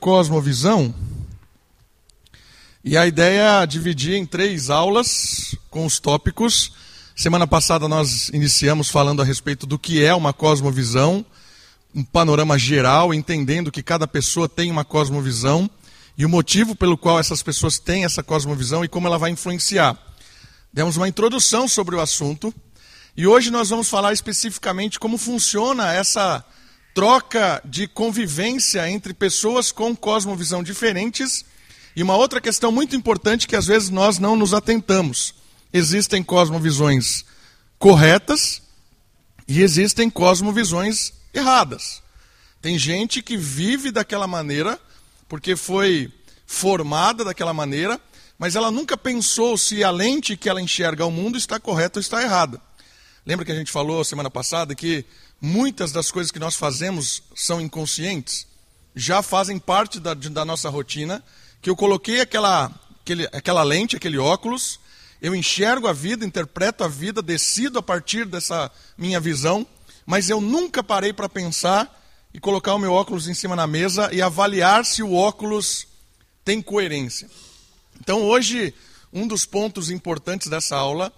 cosmovisão. E a ideia é dividir em três aulas com os tópicos. Semana passada nós iniciamos falando a respeito do que é uma cosmovisão, um panorama geral, entendendo que cada pessoa tem uma cosmovisão e o motivo pelo qual essas pessoas têm essa cosmovisão e como ela vai influenciar. Demos uma introdução sobre o assunto e hoje nós vamos falar especificamente como funciona essa troca de convivência entre pessoas com cosmovisão diferentes. E uma outra questão muito importante que às vezes nós não nos atentamos: existem cosmovisões corretas e existem cosmovisões erradas. Tem gente que vive daquela maneira porque foi formada daquela maneira, mas ela nunca pensou se a lente que ela enxerga o mundo está correta ou está errada. Lembra que a gente falou semana passada que muitas das coisas que nós fazemos são inconscientes? Já fazem parte da, da nossa rotina, que eu coloquei aquela, aquele, aquela lente, aquele óculos, eu enxergo a vida, interpreto a vida, decido a partir dessa minha visão, mas eu nunca parei para pensar e colocar o meu óculos em cima na mesa e avaliar se o óculos tem coerência. Então, hoje, um dos pontos importantes dessa aula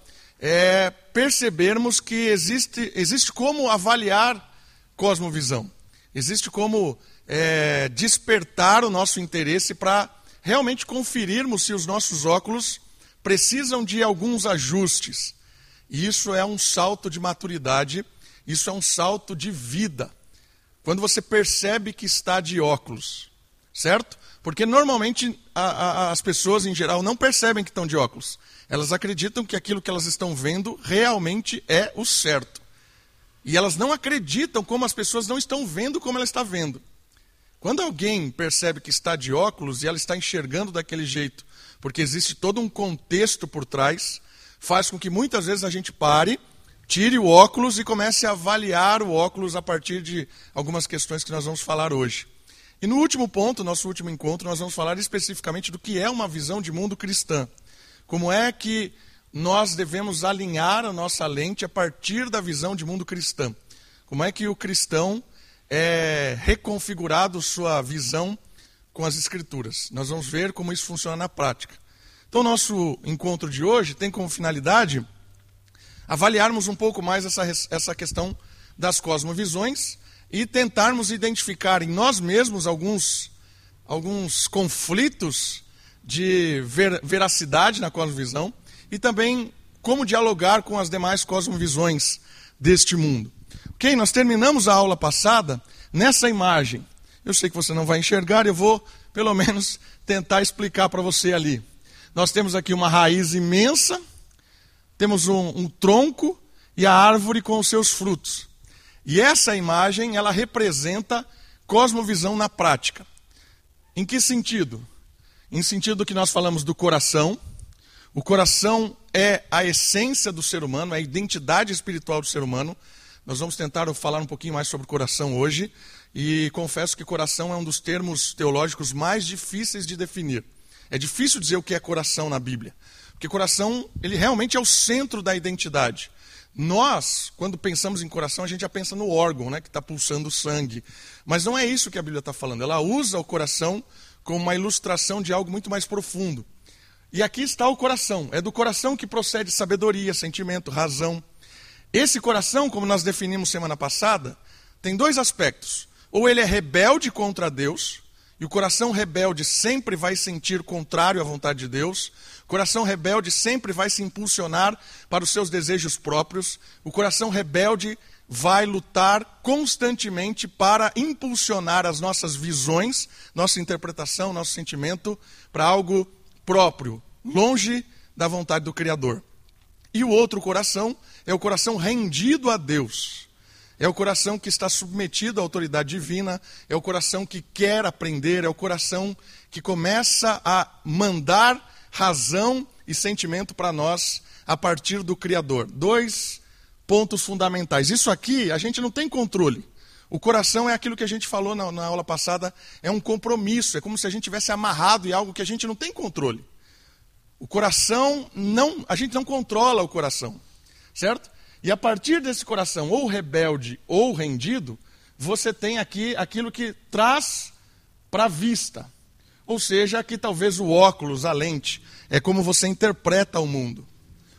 é percebermos que existe, existe como avaliar cosmovisão, existe como é, despertar o nosso interesse para realmente conferirmos se os nossos óculos precisam de alguns ajustes. E isso é um salto de maturidade, isso é um salto de vida. Quando você percebe que está de óculos, certo? Porque normalmente a, a, as pessoas em geral não percebem que estão de óculos. Elas acreditam que aquilo que elas estão vendo realmente é o certo. E elas não acreditam como as pessoas não estão vendo como ela está vendo. Quando alguém percebe que está de óculos e ela está enxergando daquele jeito, porque existe todo um contexto por trás, faz com que muitas vezes a gente pare, tire o óculos e comece a avaliar o óculos a partir de algumas questões que nós vamos falar hoje. E no último ponto, nosso último encontro, nós vamos falar especificamente do que é uma visão de mundo cristã. Como é que nós devemos alinhar a nossa lente a partir da visão de mundo cristão? Como é que o cristão é reconfigurado sua visão com as escrituras? Nós vamos ver como isso funciona na prática. Então, nosso encontro de hoje tem como finalidade avaliarmos um pouco mais essa, essa questão das cosmovisões e tentarmos identificar em nós mesmos alguns, alguns conflitos de ver, veracidade na cosmovisão e também como dialogar com as demais cosmovisões deste mundo. Ok? Nós terminamos a aula passada nessa imagem. Eu sei que você não vai enxergar, eu vou pelo menos tentar explicar para você ali. Nós temos aqui uma raiz imensa, temos um, um tronco e a árvore com os seus frutos. E essa imagem, ela representa cosmovisão na prática. Em que sentido? Em sentido que nós falamos do coração. O coração é a essência do ser humano, é a identidade espiritual do ser humano. Nós vamos tentar falar um pouquinho mais sobre o coração hoje. E confesso que coração é um dos termos teológicos mais difíceis de definir. É difícil dizer o que é coração na Bíblia. Porque coração, ele realmente é o centro da identidade. Nós, quando pensamos em coração, a gente já pensa no órgão, né, que está pulsando sangue. Mas não é isso que a Bíblia está falando. Ela usa o coração como uma ilustração de algo muito mais profundo. E aqui está o coração. É do coração que procede sabedoria, sentimento, razão. Esse coração, como nós definimos semana passada, tem dois aspectos. Ou ele é rebelde contra Deus, e o coração rebelde sempre vai sentir contrário à vontade de Deus. O coração rebelde sempre vai se impulsionar para os seus desejos próprios. O coração rebelde vai lutar constantemente para impulsionar as nossas visões, nossa interpretação, nosso sentimento para algo próprio, longe da vontade do Criador. E o outro coração é o coração rendido a Deus. É o coração que está submetido à autoridade divina, é o coração que quer aprender, é o coração que começa a mandar razão e sentimento para nós a partir do Criador. Dois pontos fundamentais. Isso aqui a gente não tem controle. O coração é aquilo que a gente falou na, na, aula passada, é um compromisso, é como se a gente tivesse amarrado em algo que a gente não tem controle. O coração não, a gente não controla o coração, certo? E a partir desse coração ou rebelde ou rendido, você tem aqui aquilo que traz para a vista. Ou seja, que talvez o óculos, a lente, é como você interpreta o mundo.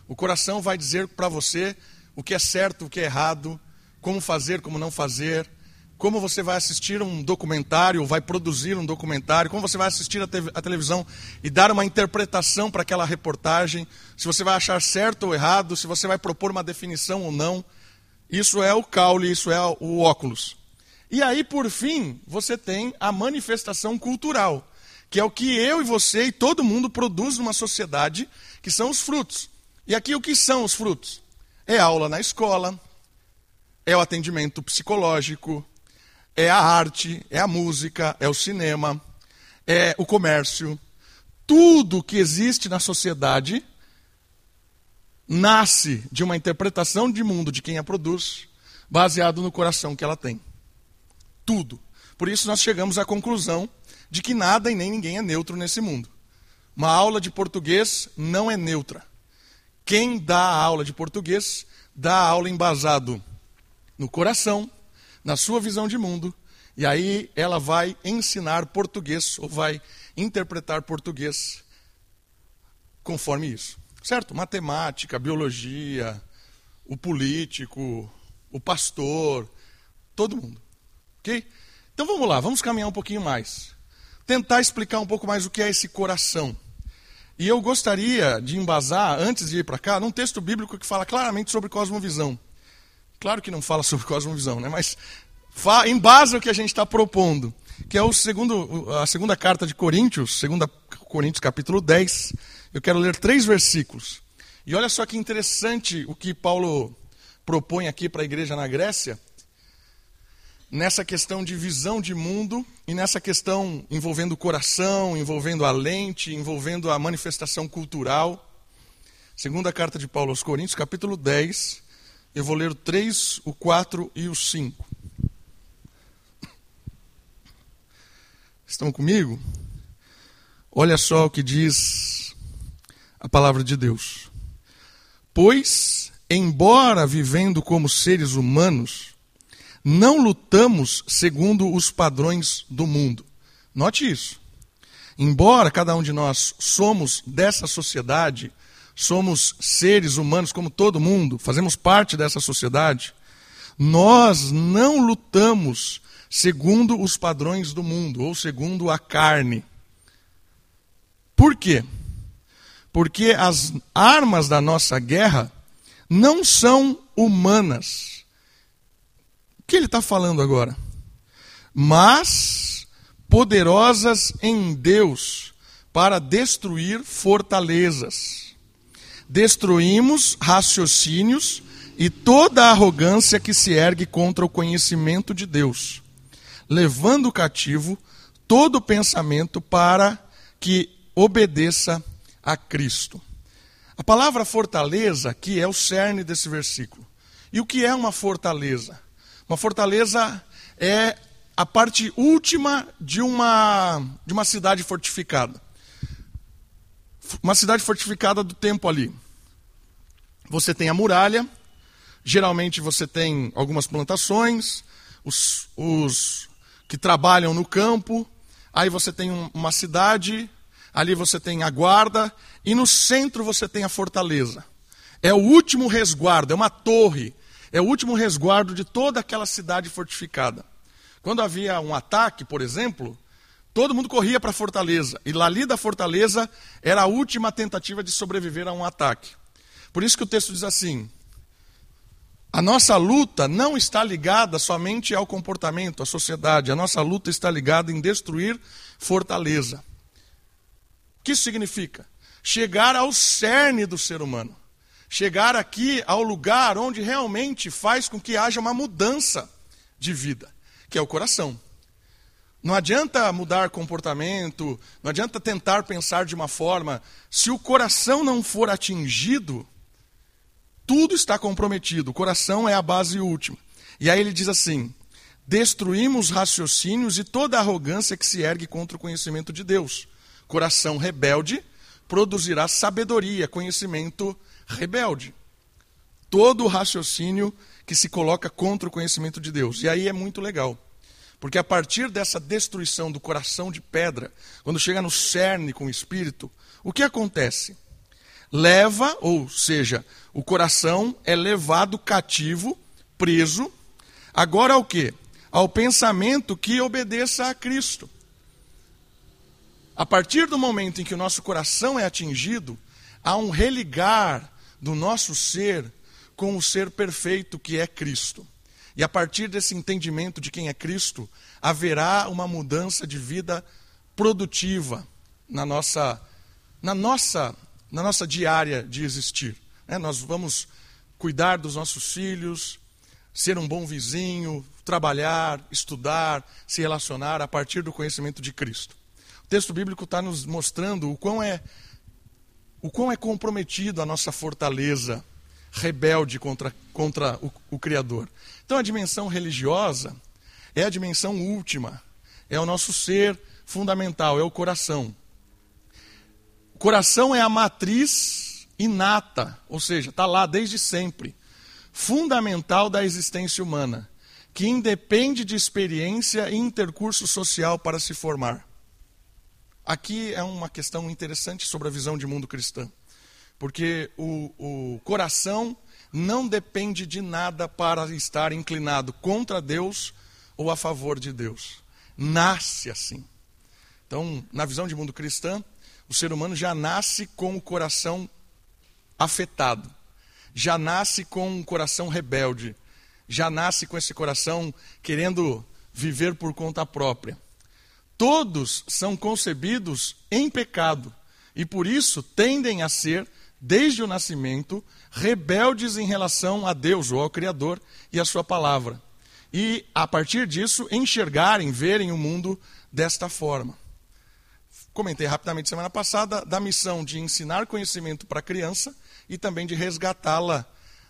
O coração vai dizer para você o que é certo, o que é errado, como fazer, como não fazer, como você vai assistir um documentário, ou vai produzir um documentário, como você vai assistir a, te a televisão e dar uma interpretação para aquela reportagem, se você vai achar certo ou errado, se você vai propor uma definição ou não. Isso é o caule, isso é o óculos. E aí, por fim, você tem a manifestação cultural, que é o que eu e você e todo mundo produz numa sociedade, que são os frutos. E aqui o que são os frutos? É aula na escola, é o atendimento psicológico, é a arte, é a música, é o cinema, é o comércio. Tudo que existe na sociedade nasce de uma interpretação de mundo de quem a produz, baseado no coração que ela tem. Tudo. Por isso nós chegamos à conclusão de que nada e nem ninguém é neutro nesse mundo. Uma aula de português não é neutra. Quem dá a aula de português dá a aula embasado no coração, na sua visão de mundo, e aí ela vai ensinar português, ou vai interpretar português conforme isso. Certo? Matemática, biologia, o político, o pastor, todo mundo. Ok? Então vamos lá, vamos caminhar um pouquinho mais. Tentar explicar um pouco mais o que é esse coração. E eu gostaria de embasar, antes de ir para cá, num texto bíblico que fala claramente sobre cosmovisão. Claro que não fala sobre cosmovisão, né? mas embasa o que a gente está propondo, que é o segundo, a segunda carta de Coríntios, 2 Coríntios capítulo 10. Eu quero ler três versículos. E olha só que interessante o que Paulo propõe aqui para a igreja na Grécia, nessa questão de visão de mundo e nessa questão envolvendo o coração, envolvendo a lente, envolvendo a manifestação cultural. Segunda carta de Paulo aos Coríntios, capítulo 10, eu vou ler o 3, o 4 e o 5. Estão comigo? Olha só o que diz a palavra de Deus. Pois, embora vivendo como seres humanos, não lutamos segundo os padrões do mundo. Note isso. Embora cada um de nós somos dessa sociedade, somos seres humanos como todo mundo, fazemos parte dessa sociedade, nós não lutamos segundo os padrões do mundo ou segundo a carne. Por quê? Porque as armas da nossa guerra não são humanas. O que ele está falando agora? Mas poderosas em Deus para destruir fortalezas destruímos raciocínios e toda arrogância que se ergue contra o conhecimento de Deus, levando cativo todo pensamento para que obedeça a Cristo. A palavra fortaleza aqui é o cerne desse versículo. E o que é uma fortaleza? Uma fortaleza é a parte última de uma, de uma cidade fortificada. Uma cidade fortificada do tempo ali. Você tem a muralha, geralmente você tem algumas plantações, os, os que trabalham no campo, aí você tem um, uma cidade, ali você tem a guarda, e no centro você tem a fortaleza. É o último resguardo, é uma torre, é o último resguardo de toda aquela cidade fortificada. Quando havia um ataque, por exemplo, todo mundo corria para a fortaleza, e lá ali da fortaleza era a última tentativa de sobreviver a um ataque. Por isso que o texto diz assim: a nossa luta não está ligada somente ao comportamento, à sociedade, a nossa luta está ligada em destruir fortaleza. O que isso significa? Chegar ao cerne do ser humano. Chegar aqui ao lugar onde realmente faz com que haja uma mudança de vida, que é o coração. Não adianta mudar comportamento, não adianta tentar pensar de uma forma, se o coração não for atingido, tudo está comprometido, o coração é a base última. E aí ele diz assim: destruímos raciocínios e toda arrogância que se ergue contra o conhecimento de Deus. Coração rebelde produzirá sabedoria, conhecimento rebelde. Todo o raciocínio que se coloca contra o conhecimento de Deus. E aí é muito legal. Porque a partir dessa destruição do coração de pedra, quando chega no cerne com o espírito, o que acontece? Leva, ou seja, o coração é levado cativo, preso, agora ao quê? Ao pensamento que obedeça a Cristo. A partir do momento em que o nosso coração é atingido, há um religar do nosso ser com o ser perfeito que é Cristo. E a partir desse entendimento de quem é Cristo, haverá uma mudança de vida produtiva na nossa, na nossa, na nossa diária de existir. É, nós vamos cuidar dos nossos filhos, ser um bom vizinho, trabalhar, estudar, se relacionar a partir do conhecimento de Cristo. O texto bíblico está nos mostrando o quão é o quão é comprometido a nossa fortaleza rebelde contra, contra o, o Criador. Então a dimensão religiosa é a dimensão última, é o nosso ser fundamental, é o coração. O coração é a matriz inata, ou seja, está lá desde sempre, fundamental da existência humana, que independe de experiência e intercurso social para se formar. Aqui é uma questão interessante sobre a visão de mundo cristã, porque o, o coração não depende de nada para estar inclinado contra Deus ou a favor de Deus. Nasce assim. Então, na visão de mundo cristã, o ser humano já nasce com o coração afetado, já nasce com um coração rebelde, já nasce com esse coração querendo viver por conta própria. Todos são concebidos em pecado e por isso tendem a ser, desde o nascimento, rebeldes em relação a Deus ou ao Criador e a Sua palavra. E, a partir disso, enxergarem, verem o mundo desta forma. Comentei rapidamente semana passada da missão de ensinar conhecimento para a criança e também de resgatá-la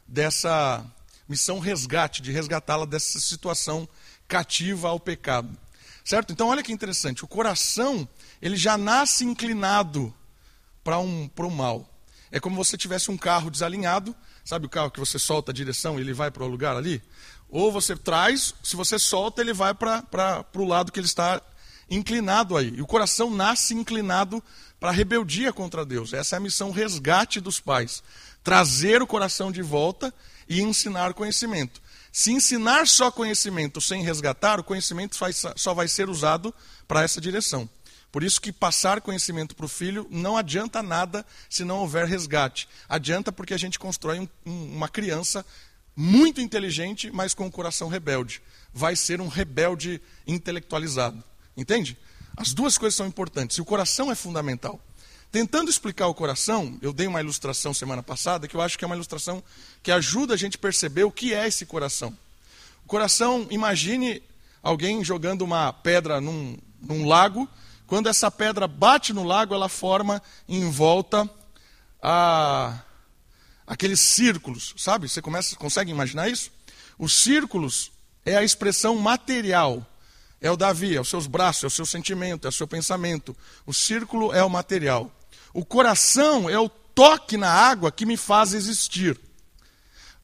dessa missão resgate, de resgatá-la dessa situação cativa ao pecado. Certo? Então, olha que interessante. O coração, ele já nasce inclinado para um, o mal. É como você tivesse um carro desalinhado. Sabe o carro que você solta a direção e ele vai para o lugar ali? Ou você traz, se você solta, ele vai para o lado que ele está inclinado aí. E o coração nasce inclinado para a rebeldia contra Deus. Essa é a missão resgate dos pais. Trazer o coração de volta e ensinar conhecimento. Se ensinar só conhecimento sem resgatar, o conhecimento só vai ser usado para essa direção. Por isso que passar conhecimento para o filho não adianta nada se não houver resgate. Adianta porque a gente constrói um, um, uma criança muito inteligente, mas com um coração rebelde. Vai ser um rebelde intelectualizado. Entende? As duas coisas são importantes. E o coração é fundamental. Tentando explicar o coração, eu dei uma ilustração semana passada que eu acho que é uma ilustração que ajuda a gente a perceber o que é esse coração. O coração, imagine alguém jogando uma pedra num, num lago, quando essa pedra bate no lago, ela forma em volta a, aqueles círculos, sabe? Você começa, consegue imaginar isso? Os círculos é a expressão material. É o Davi, é os seus braços, é o seu sentimento, é o seu pensamento. O círculo é o material. O coração é o toque na água que me faz existir.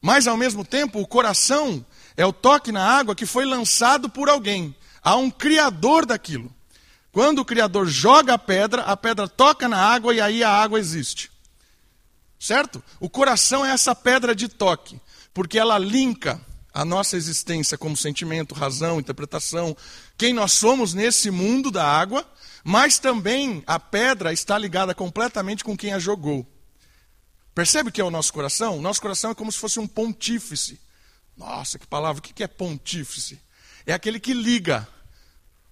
Mas, ao mesmo tempo, o coração é o toque na água que foi lançado por alguém. Há um criador daquilo. Quando o criador joga a pedra, a pedra toca na água e aí a água existe. Certo? O coração é essa pedra de toque, porque ela linka a nossa existência como sentimento, razão, interpretação, quem nós somos nesse mundo da água mas também a pedra está ligada completamente com quem a jogou. Percebe o que é o nosso coração? O nosso coração é como se fosse um pontífice. Nossa, que palavra, o que é pontífice? É aquele que liga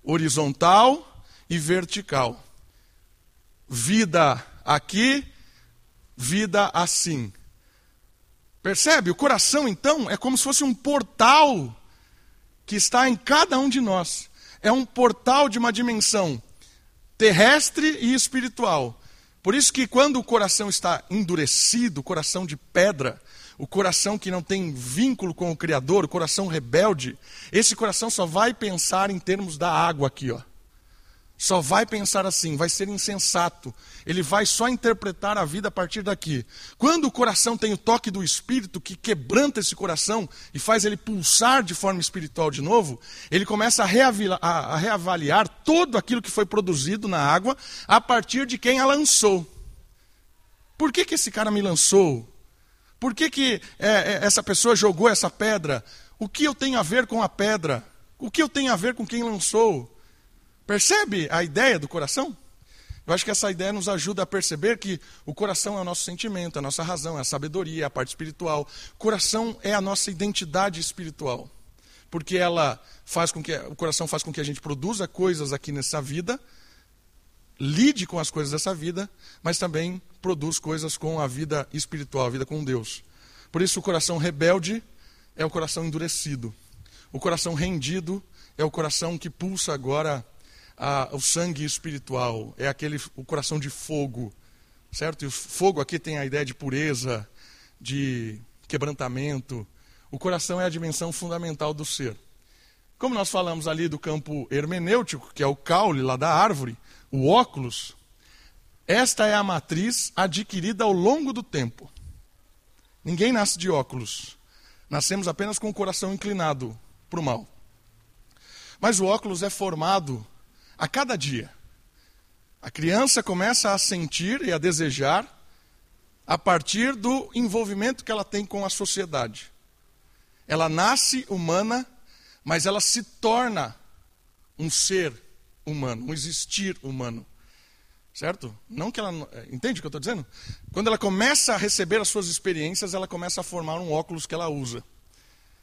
horizontal e vertical. Vida aqui, vida assim. Percebe? O coração, então, é como se fosse um portal que está em cada um de nós. É um portal de uma dimensão terrestre e espiritual. Por isso que quando o coração está endurecido, o coração de pedra, o coração que não tem vínculo com o Criador, o coração rebelde, esse coração só vai pensar em termos da água aqui, ó. Só vai pensar assim, vai ser insensato. Ele vai só interpretar a vida a partir daqui. Quando o coração tem o toque do Espírito que quebranta esse coração e faz ele pulsar de forma espiritual de novo, ele começa a reavaliar, a reavaliar todo aquilo que foi produzido na água a partir de quem a lançou. Por que, que esse cara me lançou? Por que, que é, é, essa pessoa jogou essa pedra? O que eu tenho a ver com a pedra? O que eu tenho a ver com quem lançou? Percebe a ideia do coração? Eu acho que essa ideia nos ajuda a perceber que o coração é o nosso sentimento, a nossa razão, é a sabedoria, é a parte espiritual. O coração é a nossa identidade espiritual. Porque ela faz com que o coração faz com que a gente produza coisas aqui nessa vida, lide com as coisas dessa vida, mas também produz coisas com a vida espiritual, a vida com Deus. Por isso o coração rebelde é o coração endurecido. O coração rendido é o coração que pulsa agora ah, o sangue espiritual, é aquele o coração de fogo, certo? E o fogo aqui tem a ideia de pureza, de quebrantamento. O coração é a dimensão fundamental do ser. Como nós falamos ali do campo hermenêutico, que é o caule lá da árvore, o óculos, esta é a matriz adquirida ao longo do tempo. Ninguém nasce de óculos. Nascemos apenas com o coração inclinado para o mal. Mas o óculos é formado a cada dia. A criança começa a sentir e a desejar a partir do envolvimento que ela tem com a sociedade. Ela nasce humana, mas ela se torna um ser humano, um existir humano. Certo? Não que ela. Entende o que eu estou dizendo? Quando ela começa a receber as suas experiências, ela começa a formar um óculos que ela usa.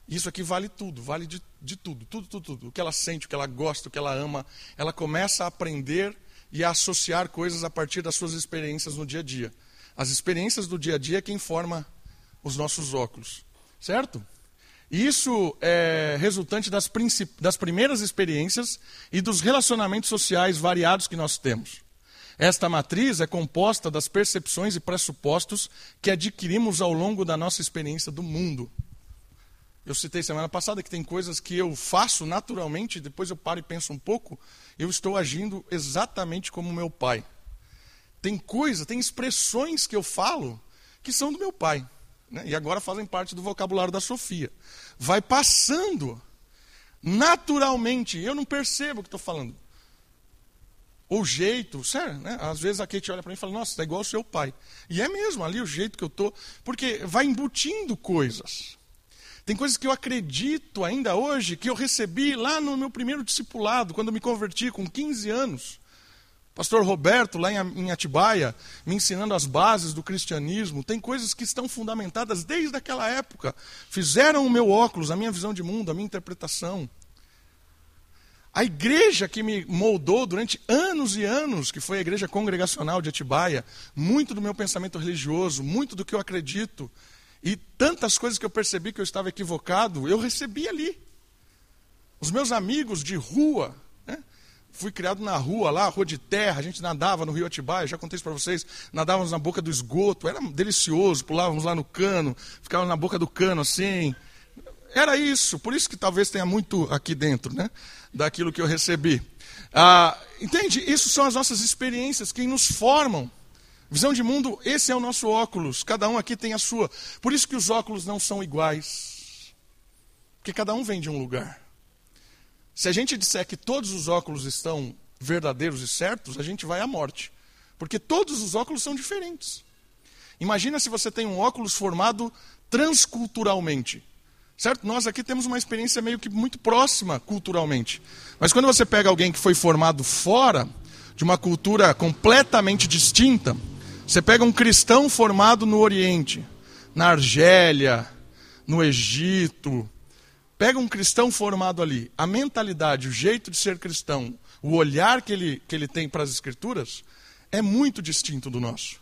Isso aqui vale tudo, vale de, de tudo, tudo, tudo, tudo. O que ela sente, o que ela gosta, o que ela ama. Ela começa a aprender e a associar coisas a partir das suas experiências no dia a dia. As experiências do dia a dia é quem forma os nossos óculos, certo? Isso é resultante das, das primeiras experiências e dos relacionamentos sociais variados que nós temos. Esta matriz é composta das percepções e pressupostos que adquirimos ao longo da nossa experiência do mundo. Eu citei semana passada que tem coisas que eu faço naturalmente, depois eu paro e penso um pouco, eu estou agindo exatamente como meu pai. Tem coisas, tem expressões que eu falo que são do meu pai. Né? E agora fazem parte do vocabulário da Sofia. Vai passando naturalmente, eu não percebo o que estou falando. O jeito, sério, né? Às vezes a Kate olha para mim e fala, nossa, está igual ao seu pai. E é mesmo, ali o jeito que eu estou. Porque vai embutindo coisas. Tem coisas que eu acredito ainda hoje que eu recebi lá no meu primeiro discipulado, quando me converti com 15 anos. Pastor Roberto, lá em Atibaia, me ensinando as bases do cristianismo. Tem coisas que estão fundamentadas desde aquela época. Fizeram o meu óculos, a minha visão de mundo, a minha interpretação. A igreja que me moldou durante anos e anos, que foi a igreja congregacional de Atibaia, muito do meu pensamento religioso, muito do que eu acredito, e tantas coisas que eu percebi que eu estava equivocado, eu recebi ali. Os meus amigos de rua, né? fui criado na rua lá, rua de terra, a gente nadava no rio Atibaia, já contei isso para vocês, nadávamos na boca do esgoto, era delicioso, pulávamos lá no cano, ficávamos na boca do cano assim. Era isso, por isso que talvez tenha muito aqui dentro, né? Daquilo que eu recebi. Ah, entende? Isso são as nossas experiências que nos formam. Visão de mundo, esse é o nosso óculos. Cada um aqui tem a sua. Por isso que os óculos não são iguais. Porque cada um vem de um lugar. Se a gente disser que todos os óculos estão verdadeiros e certos, a gente vai à morte. Porque todos os óculos são diferentes. Imagina se você tem um óculos formado transculturalmente. Certo? Nós aqui temos uma experiência meio que muito próxima culturalmente. Mas quando você pega alguém que foi formado fora de uma cultura completamente distinta, você pega um cristão formado no Oriente, na Argélia, no Egito. Pega um cristão formado ali. A mentalidade, o jeito de ser cristão, o olhar que ele, que ele tem para as Escrituras é muito distinto do nosso.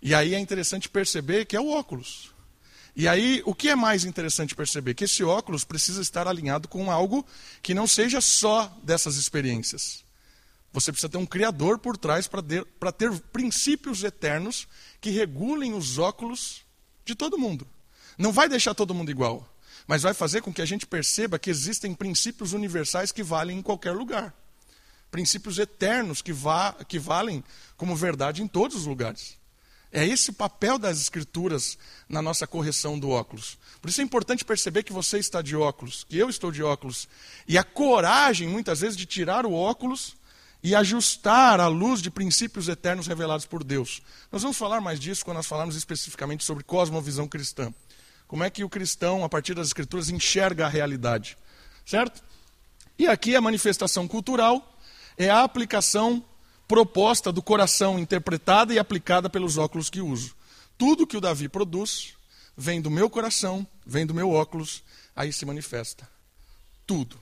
E aí é interessante perceber que é o óculos. E aí, o que é mais interessante perceber? Que esse óculos precisa estar alinhado com algo que não seja só dessas experiências. Você precisa ter um Criador por trás para ter, ter princípios eternos que regulem os óculos de todo mundo. Não vai deixar todo mundo igual, mas vai fazer com que a gente perceba que existem princípios universais que valem em qualquer lugar. princípios eternos que, va que valem como verdade em todos os lugares. É esse o papel das escrituras na nossa correção do óculos. Por isso é importante perceber que você está de óculos, que eu estou de óculos. E a coragem, muitas vezes, de tirar o óculos e ajustar a luz de princípios eternos revelados por Deus. Nós vamos falar mais disso quando nós falarmos especificamente sobre cosmovisão cristã. Como é que o cristão, a partir das escrituras, enxerga a realidade. Certo? E aqui a manifestação cultural é a aplicação proposta do coração, interpretada e aplicada pelos óculos que uso. Tudo que o Davi produz vem do meu coração, vem do meu óculos, aí se manifesta. Tudo.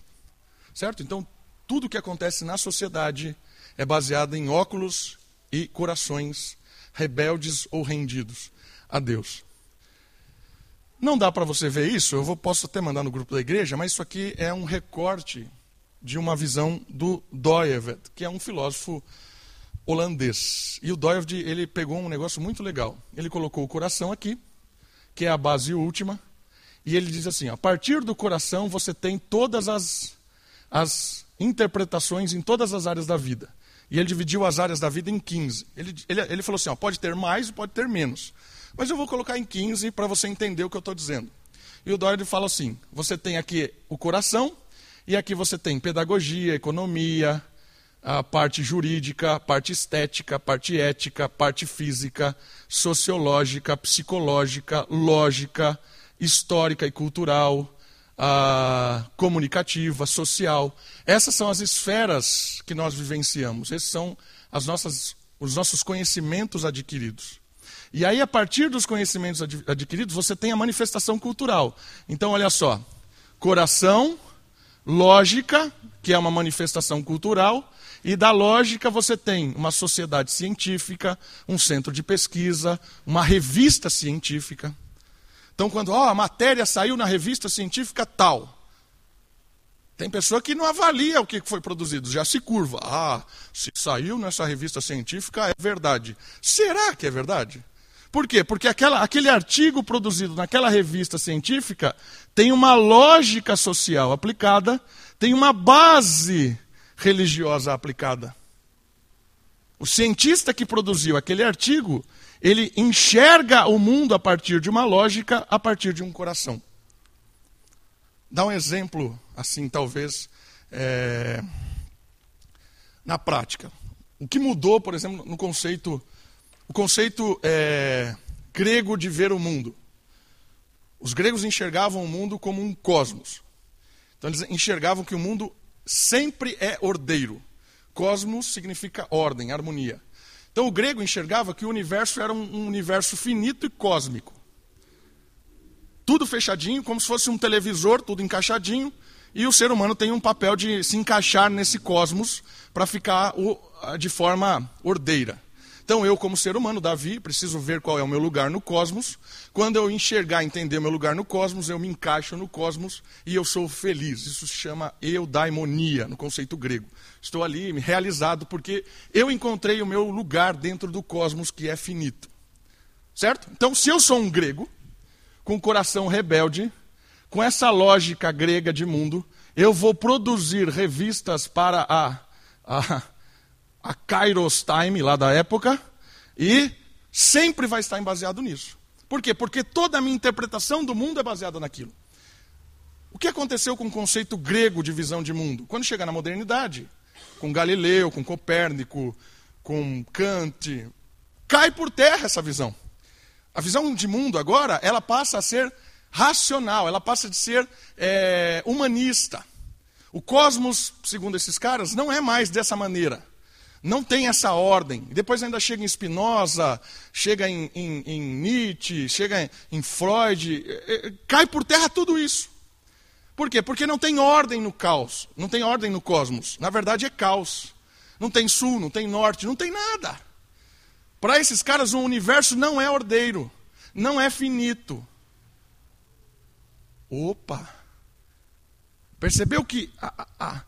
Certo? Então, tudo que acontece na sociedade é baseado em óculos e corações rebeldes ou rendidos a Deus. Não dá para você ver isso, eu vou, posso até mandar no grupo da igreja, mas isso aqui é um recorte de uma visão do Doyevet, que é um filósofo holandês. E o Doyevet, ele pegou um negócio muito legal. Ele colocou o coração aqui, que é a base última, e ele diz assim: a partir do coração você tem todas as, as interpretações em todas as áreas da vida. E ele dividiu as áreas da vida em 15. Ele, ele, ele falou assim: ó, pode ter mais e pode ter menos. Mas eu vou colocar em 15 para você entender o que eu estou dizendo. E o Doyle fala assim: você tem aqui o coração, e aqui você tem pedagogia, economia, a parte jurídica, parte estética, parte ética, parte física, sociológica, psicológica, lógica, histórica e cultural, comunicativa, social. Essas são as esferas que nós vivenciamos. Esses são as nossas, os nossos conhecimentos adquiridos. E aí, a partir dos conhecimentos adquiridos, você tem a manifestação cultural. Então, olha só: coração, lógica, que é uma manifestação cultural, e da lógica você tem uma sociedade científica, um centro de pesquisa, uma revista científica. Então, quando oh, a matéria saiu na revista científica tal, tem pessoa que não avalia o que foi produzido, já se curva. Ah, se saiu nessa revista científica, é verdade. Será que é verdade? Por quê? Porque aquela, aquele artigo produzido naquela revista científica tem uma lógica social aplicada, tem uma base religiosa aplicada. O cientista que produziu aquele artigo, ele enxerga o mundo a partir de uma lógica, a partir de um coração. Dá um exemplo, assim, talvez, é... na prática. O que mudou, por exemplo, no conceito o conceito é, grego de ver o mundo. Os gregos enxergavam o mundo como um cosmos. Então eles enxergavam que o mundo sempre é ordeiro. Cosmos significa ordem, harmonia. Então o grego enxergava que o universo era um, universo finito e cósmico. Tudo fechadinho, como se fosse um televisor, tudo encaixadinho, e o ser humano tem um papel de se encaixar nesse cosmos para ficar de forma ordeira. Então, eu, como ser humano, Davi, preciso ver qual é o meu lugar no cosmos. Quando eu enxergar, entender meu lugar no cosmos, eu me encaixo no cosmos e eu sou feliz. Isso se chama eudaimonia, no conceito grego. Estou ali realizado porque eu encontrei o meu lugar dentro do cosmos que é finito. Certo? Então, se eu sou um grego, com coração rebelde, com essa lógica grega de mundo, eu vou produzir revistas para a, a a Kairos Time lá da época, e sempre vai estar baseado nisso. Por quê? Porque toda a minha interpretação do mundo é baseada naquilo. O que aconteceu com o conceito grego de visão de mundo? Quando chega na modernidade, com Galileu, com Copérnico, com Kant, cai por terra essa visão. A visão de mundo agora, ela passa a ser racional, ela passa a ser é, humanista. O cosmos, segundo esses caras, não é mais dessa maneira. Não tem essa ordem. Depois ainda chega em Spinoza, chega em, em, em Nietzsche, chega em, em Freud. É, é, cai por terra tudo isso. Por quê? Porque não tem ordem no caos, não tem ordem no cosmos. Na verdade é caos. Não tem sul, não tem norte, não tem nada. Para esses caras, o universo não é ordeiro, não é finito. Opa! Percebeu que a, a,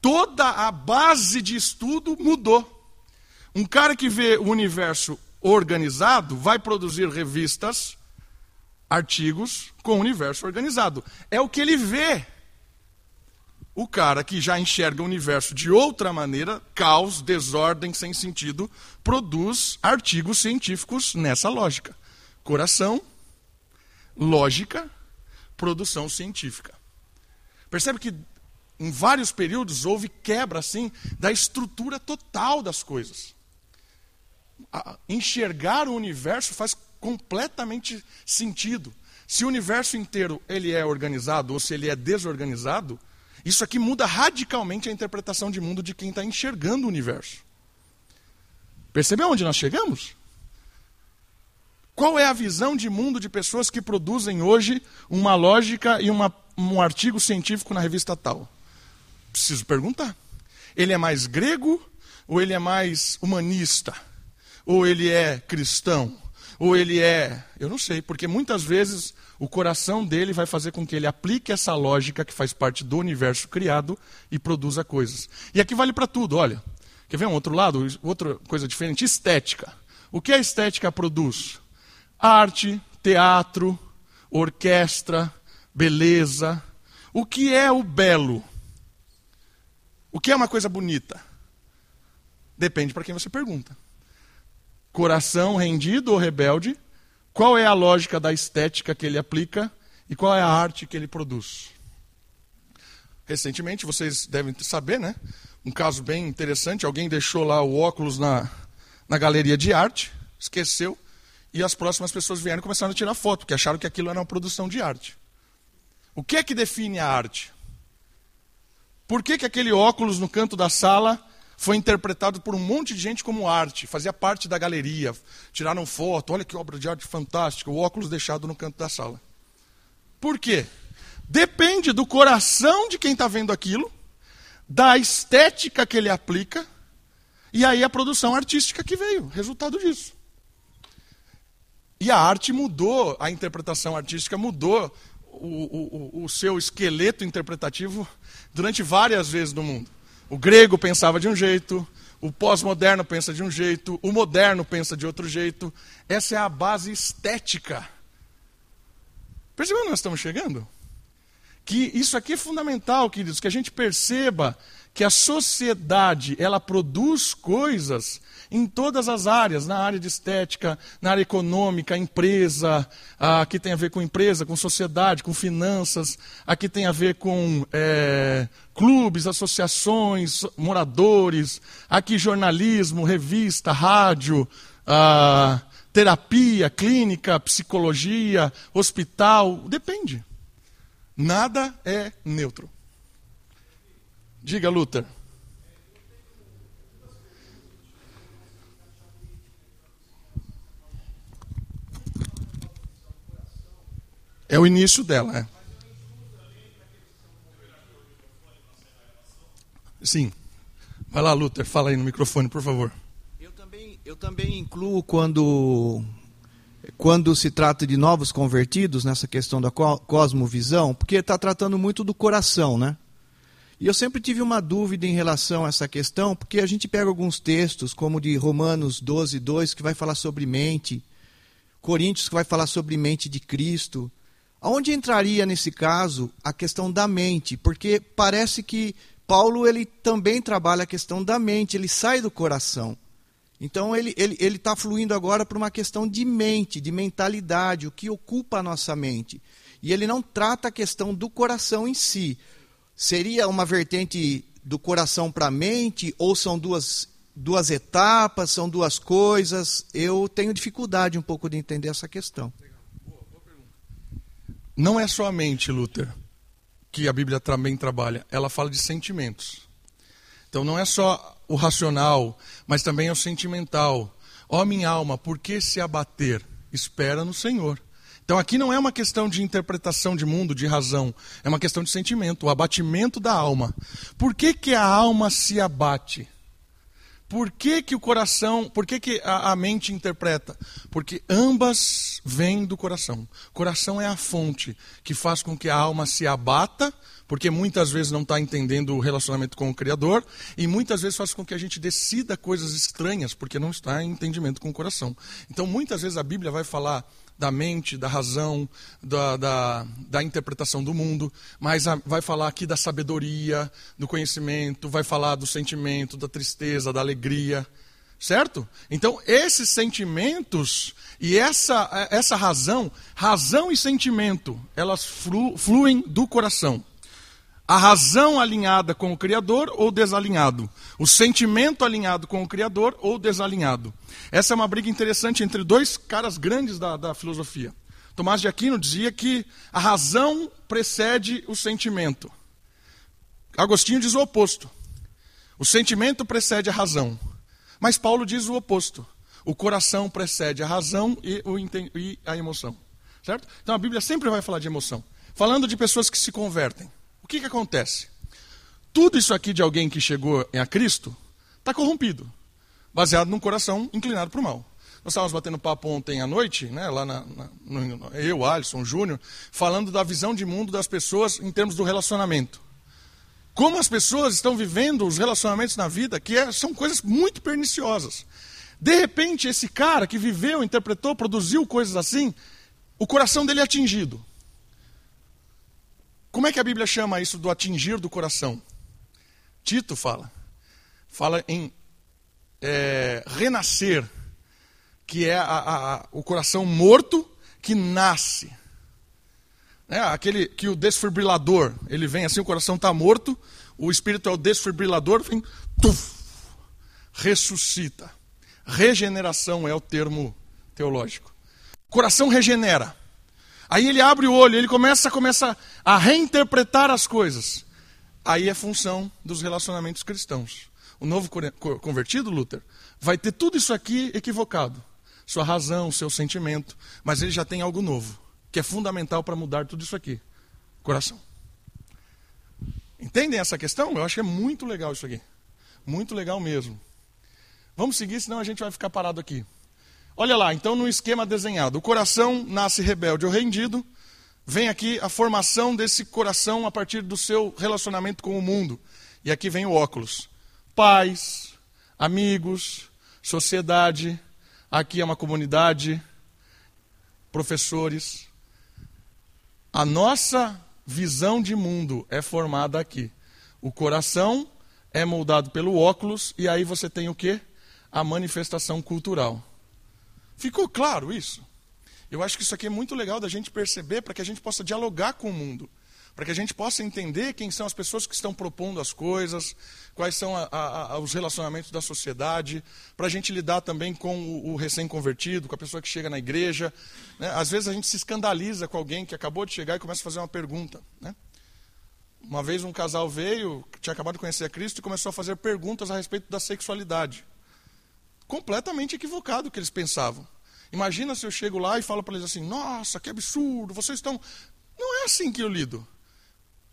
toda a base de estudo mudou. Um cara que vê o universo organizado vai produzir revistas, artigos com o universo organizado. É o que ele vê. o cara que já enxerga o universo de outra maneira, caos, desordem, sem sentido, produz artigos científicos nessa lógica. Coração, lógica, produção científica. Percebe que em vários períodos houve quebra assim da estrutura total das coisas. enxergar o universo faz completamente sentido. Se o universo inteiro ele é organizado ou se ele é desorganizado, isso aqui muda radicalmente a interpretação de mundo de quem está enxergando o universo. Percebeu onde nós chegamos? Qual é a visão de mundo de pessoas que produzem hoje uma lógica e uma, um artigo científico na revista tal? Preciso perguntar. Ele é mais grego ou ele é mais humanista? Ou ele é cristão? Ou ele é. Eu não sei, porque muitas vezes o coração dele vai fazer com que ele aplique essa lógica que faz parte do universo criado e produza coisas. E aqui vale para tudo, olha. Quer ver um outro lado? Outra coisa diferente? Estética. O que a estética produz? Arte, teatro, orquestra, beleza. O que é o belo? O que é uma coisa bonita? Depende para quem você pergunta. Coração rendido ou rebelde qual é a lógica da estética que ele aplica e qual é a arte que ele produz. Recentemente, vocês devem saber, né? Um caso bem interessante: alguém deixou lá o óculos na, na galeria de arte, esqueceu, e as próximas pessoas vieram e começaram a tirar foto, porque acharam que aquilo era uma produção de arte. O que é que define a arte? Por que, que aquele óculos no canto da sala foi interpretado por um monte de gente como arte, fazia parte da galeria, tiraram foto, olha que obra de arte fantástica, o óculos deixado no canto da sala. Por quê? Depende do coração de quem está vendo aquilo, da estética que ele aplica, e aí a produção artística que veio, resultado disso. E a arte mudou, a interpretação artística mudou o, o, o seu esqueleto interpretativo durante várias vezes no mundo. O grego pensava de um jeito, o pós-moderno pensa de um jeito, o moderno pensa de outro jeito. Essa é a base estética. Percebeu onde nós estamos chegando? Que isso aqui é fundamental, queridos, que a gente perceba que a sociedade ela produz coisas em todas as áreas, na área de estética, na área econômica, empresa, aqui tem a ver com empresa, com sociedade, com finanças, aqui tem a ver com é, clubes, associações, moradores, aqui jornalismo, revista, rádio, terapia, clínica, psicologia, hospital, depende. Nada é neutro. Diga, Luther. É o início dela, é. Sim. Vai lá, Luther, fala aí no microfone, por favor. Eu também, eu também incluo quando, quando se trata de novos convertidos nessa questão da cosmovisão, porque está tratando muito do coração, né? E eu sempre tive uma dúvida em relação a essa questão, porque a gente pega alguns textos, como de Romanos 12, 2, que vai falar sobre mente, Coríntios, que vai falar sobre mente de Cristo. Aonde entraria nesse caso a questão da mente? Porque parece que Paulo ele também trabalha a questão da mente, ele sai do coração. Então ele está ele, ele tá fluindo agora para uma questão de mente, de mentalidade, o que ocupa a nossa mente. E ele não trata a questão do coração em si, Seria uma vertente do coração para a mente ou são duas, duas etapas, são duas coisas? Eu tenho dificuldade um pouco de entender essa questão. Não é só a mente, Luther, que a Bíblia também trabalha. Ela fala de sentimentos. Então não é só o racional, mas também é o sentimental. Ó oh, minha alma, por que se abater? Espera no Senhor. Então aqui não é uma questão de interpretação de mundo, de razão, é uma questão de sentimento, o abatimento da alma. Por que, que a alma se abate? Por que, que o coração, por que, que a, a mente interpreta? Porque ambas vêm do coração. O coração é a fonte que faz com que a alma se abata, porque muitas vezes não está entendendo o relacionamento com o Criador, e muitas vezes faz com que a gente decida coisas estranhas, porque não está em entendimento com o coração. Então, muitas vezes a Bíblia vai falar da mente, da razão, da, da, da interpretação do mundo, mas a, vai falar aqui da sabedoria, do conhecimento, vai falar do sentimento, da tristeza, da alegria. Certo? Então, esses sentimentos e essa, essa razão, razão e sentimento, elas flu, fluem do coração. A razão alinhada com o Criador ou desalinhado. O sentimento alinhado com o Criador ou desalinhado. Essa é uma briga interessante entre dois caras grandes da, da filosofia. Tomás de Aquino dizia que a razão precede o sentimento. Agostinho diz o oposto. O sentimento precede a razão. Mas Paulo diz o oposto. O coração precede a razão e, o, e a emoção. Certo? Então a Bíblia sempre vai falar de emoção. Falando de pessoas que se convertem. O que, que acontece? Tudo isso aqui de alguém que chegou a Cristo está corrompido, baseado num coração inclinado para o mal. Nós estávamos batendo papo ontem à noite, né, lá na, na, no, eu, Alisson, Júnior, falando da visão de mundo das pessoas em termos do relacionamento. Como as pessoas estão vivendo os relacionamentos na vida, que é, são coisas muito perniciosas. De repente, esse cara que viveu, interpretou, produziu coisas assim, o coração dele é atingido. Como é que a Bíblia chama isso do atingir do coração? Tito fala. Fala em é, renascer, que é a, a, o coração morto que nasce. É, aquele que o desfibrilador, ele vem assim, o coração está morto, o espírito é o desfibrilador, vem, tuf, ressuscita. Regeneração é o termo teológico. Coração regenera. Aí ele abre o olho, ele começa, começa a reinterpretar as coisas. Aí é função dos relacionamentos cristãos. O novo convertido, Luther, vai ter tudo isso aqui equivocado. Sua razão, seu sentimento, mas ele já tem algo novo, que é fundamental para mudar tudo isso aqui. Coração. Entendem essa questão? Eu acho que é muito legal isso aqui. Muito legal mesmo. Vamos seguir, senão a gente vai ficar parado aqui. Olha lá, então no esquema desenhado, o coração nasce rebelde ou rendido, vem aqui a formação desse coração a partir do seu relacionamento com o mundo. E aqui vem o óculos. Pais, amigos, sociedade, aqui é uma comunidade, professores. A nossa visão de mundo é formada aqui. O coração é moldado pelo óculos e aí você tem o quê? A manifestação cultural. Ficou claro isso? Eu acho que isso aqui é muito legal da gente perceber para que a gente possa dialogar com o mundo. Para que a gente possa entender quem são as pessoas que estão propondo as coisas, quais são a, a, a, os relacionamentos da sociedade, para a gente lidar também com o, o recém-convertido, com a pessoa que chega na igreja. Né? Às vezes a gente se escandaliza com alguém que acabou de chegar e começa a fazer uma pergunta. Né? Uma vez um casal veio, tinha acabado de conhecer a Cristo, e começou a fazer perguntas a respeito da sexualidade completamente equivocado o que eles pensavam. Imagina se eu chego lá e falo para eles assim: nossa, que absurdo, vocês estão. Não é assim que eu lido.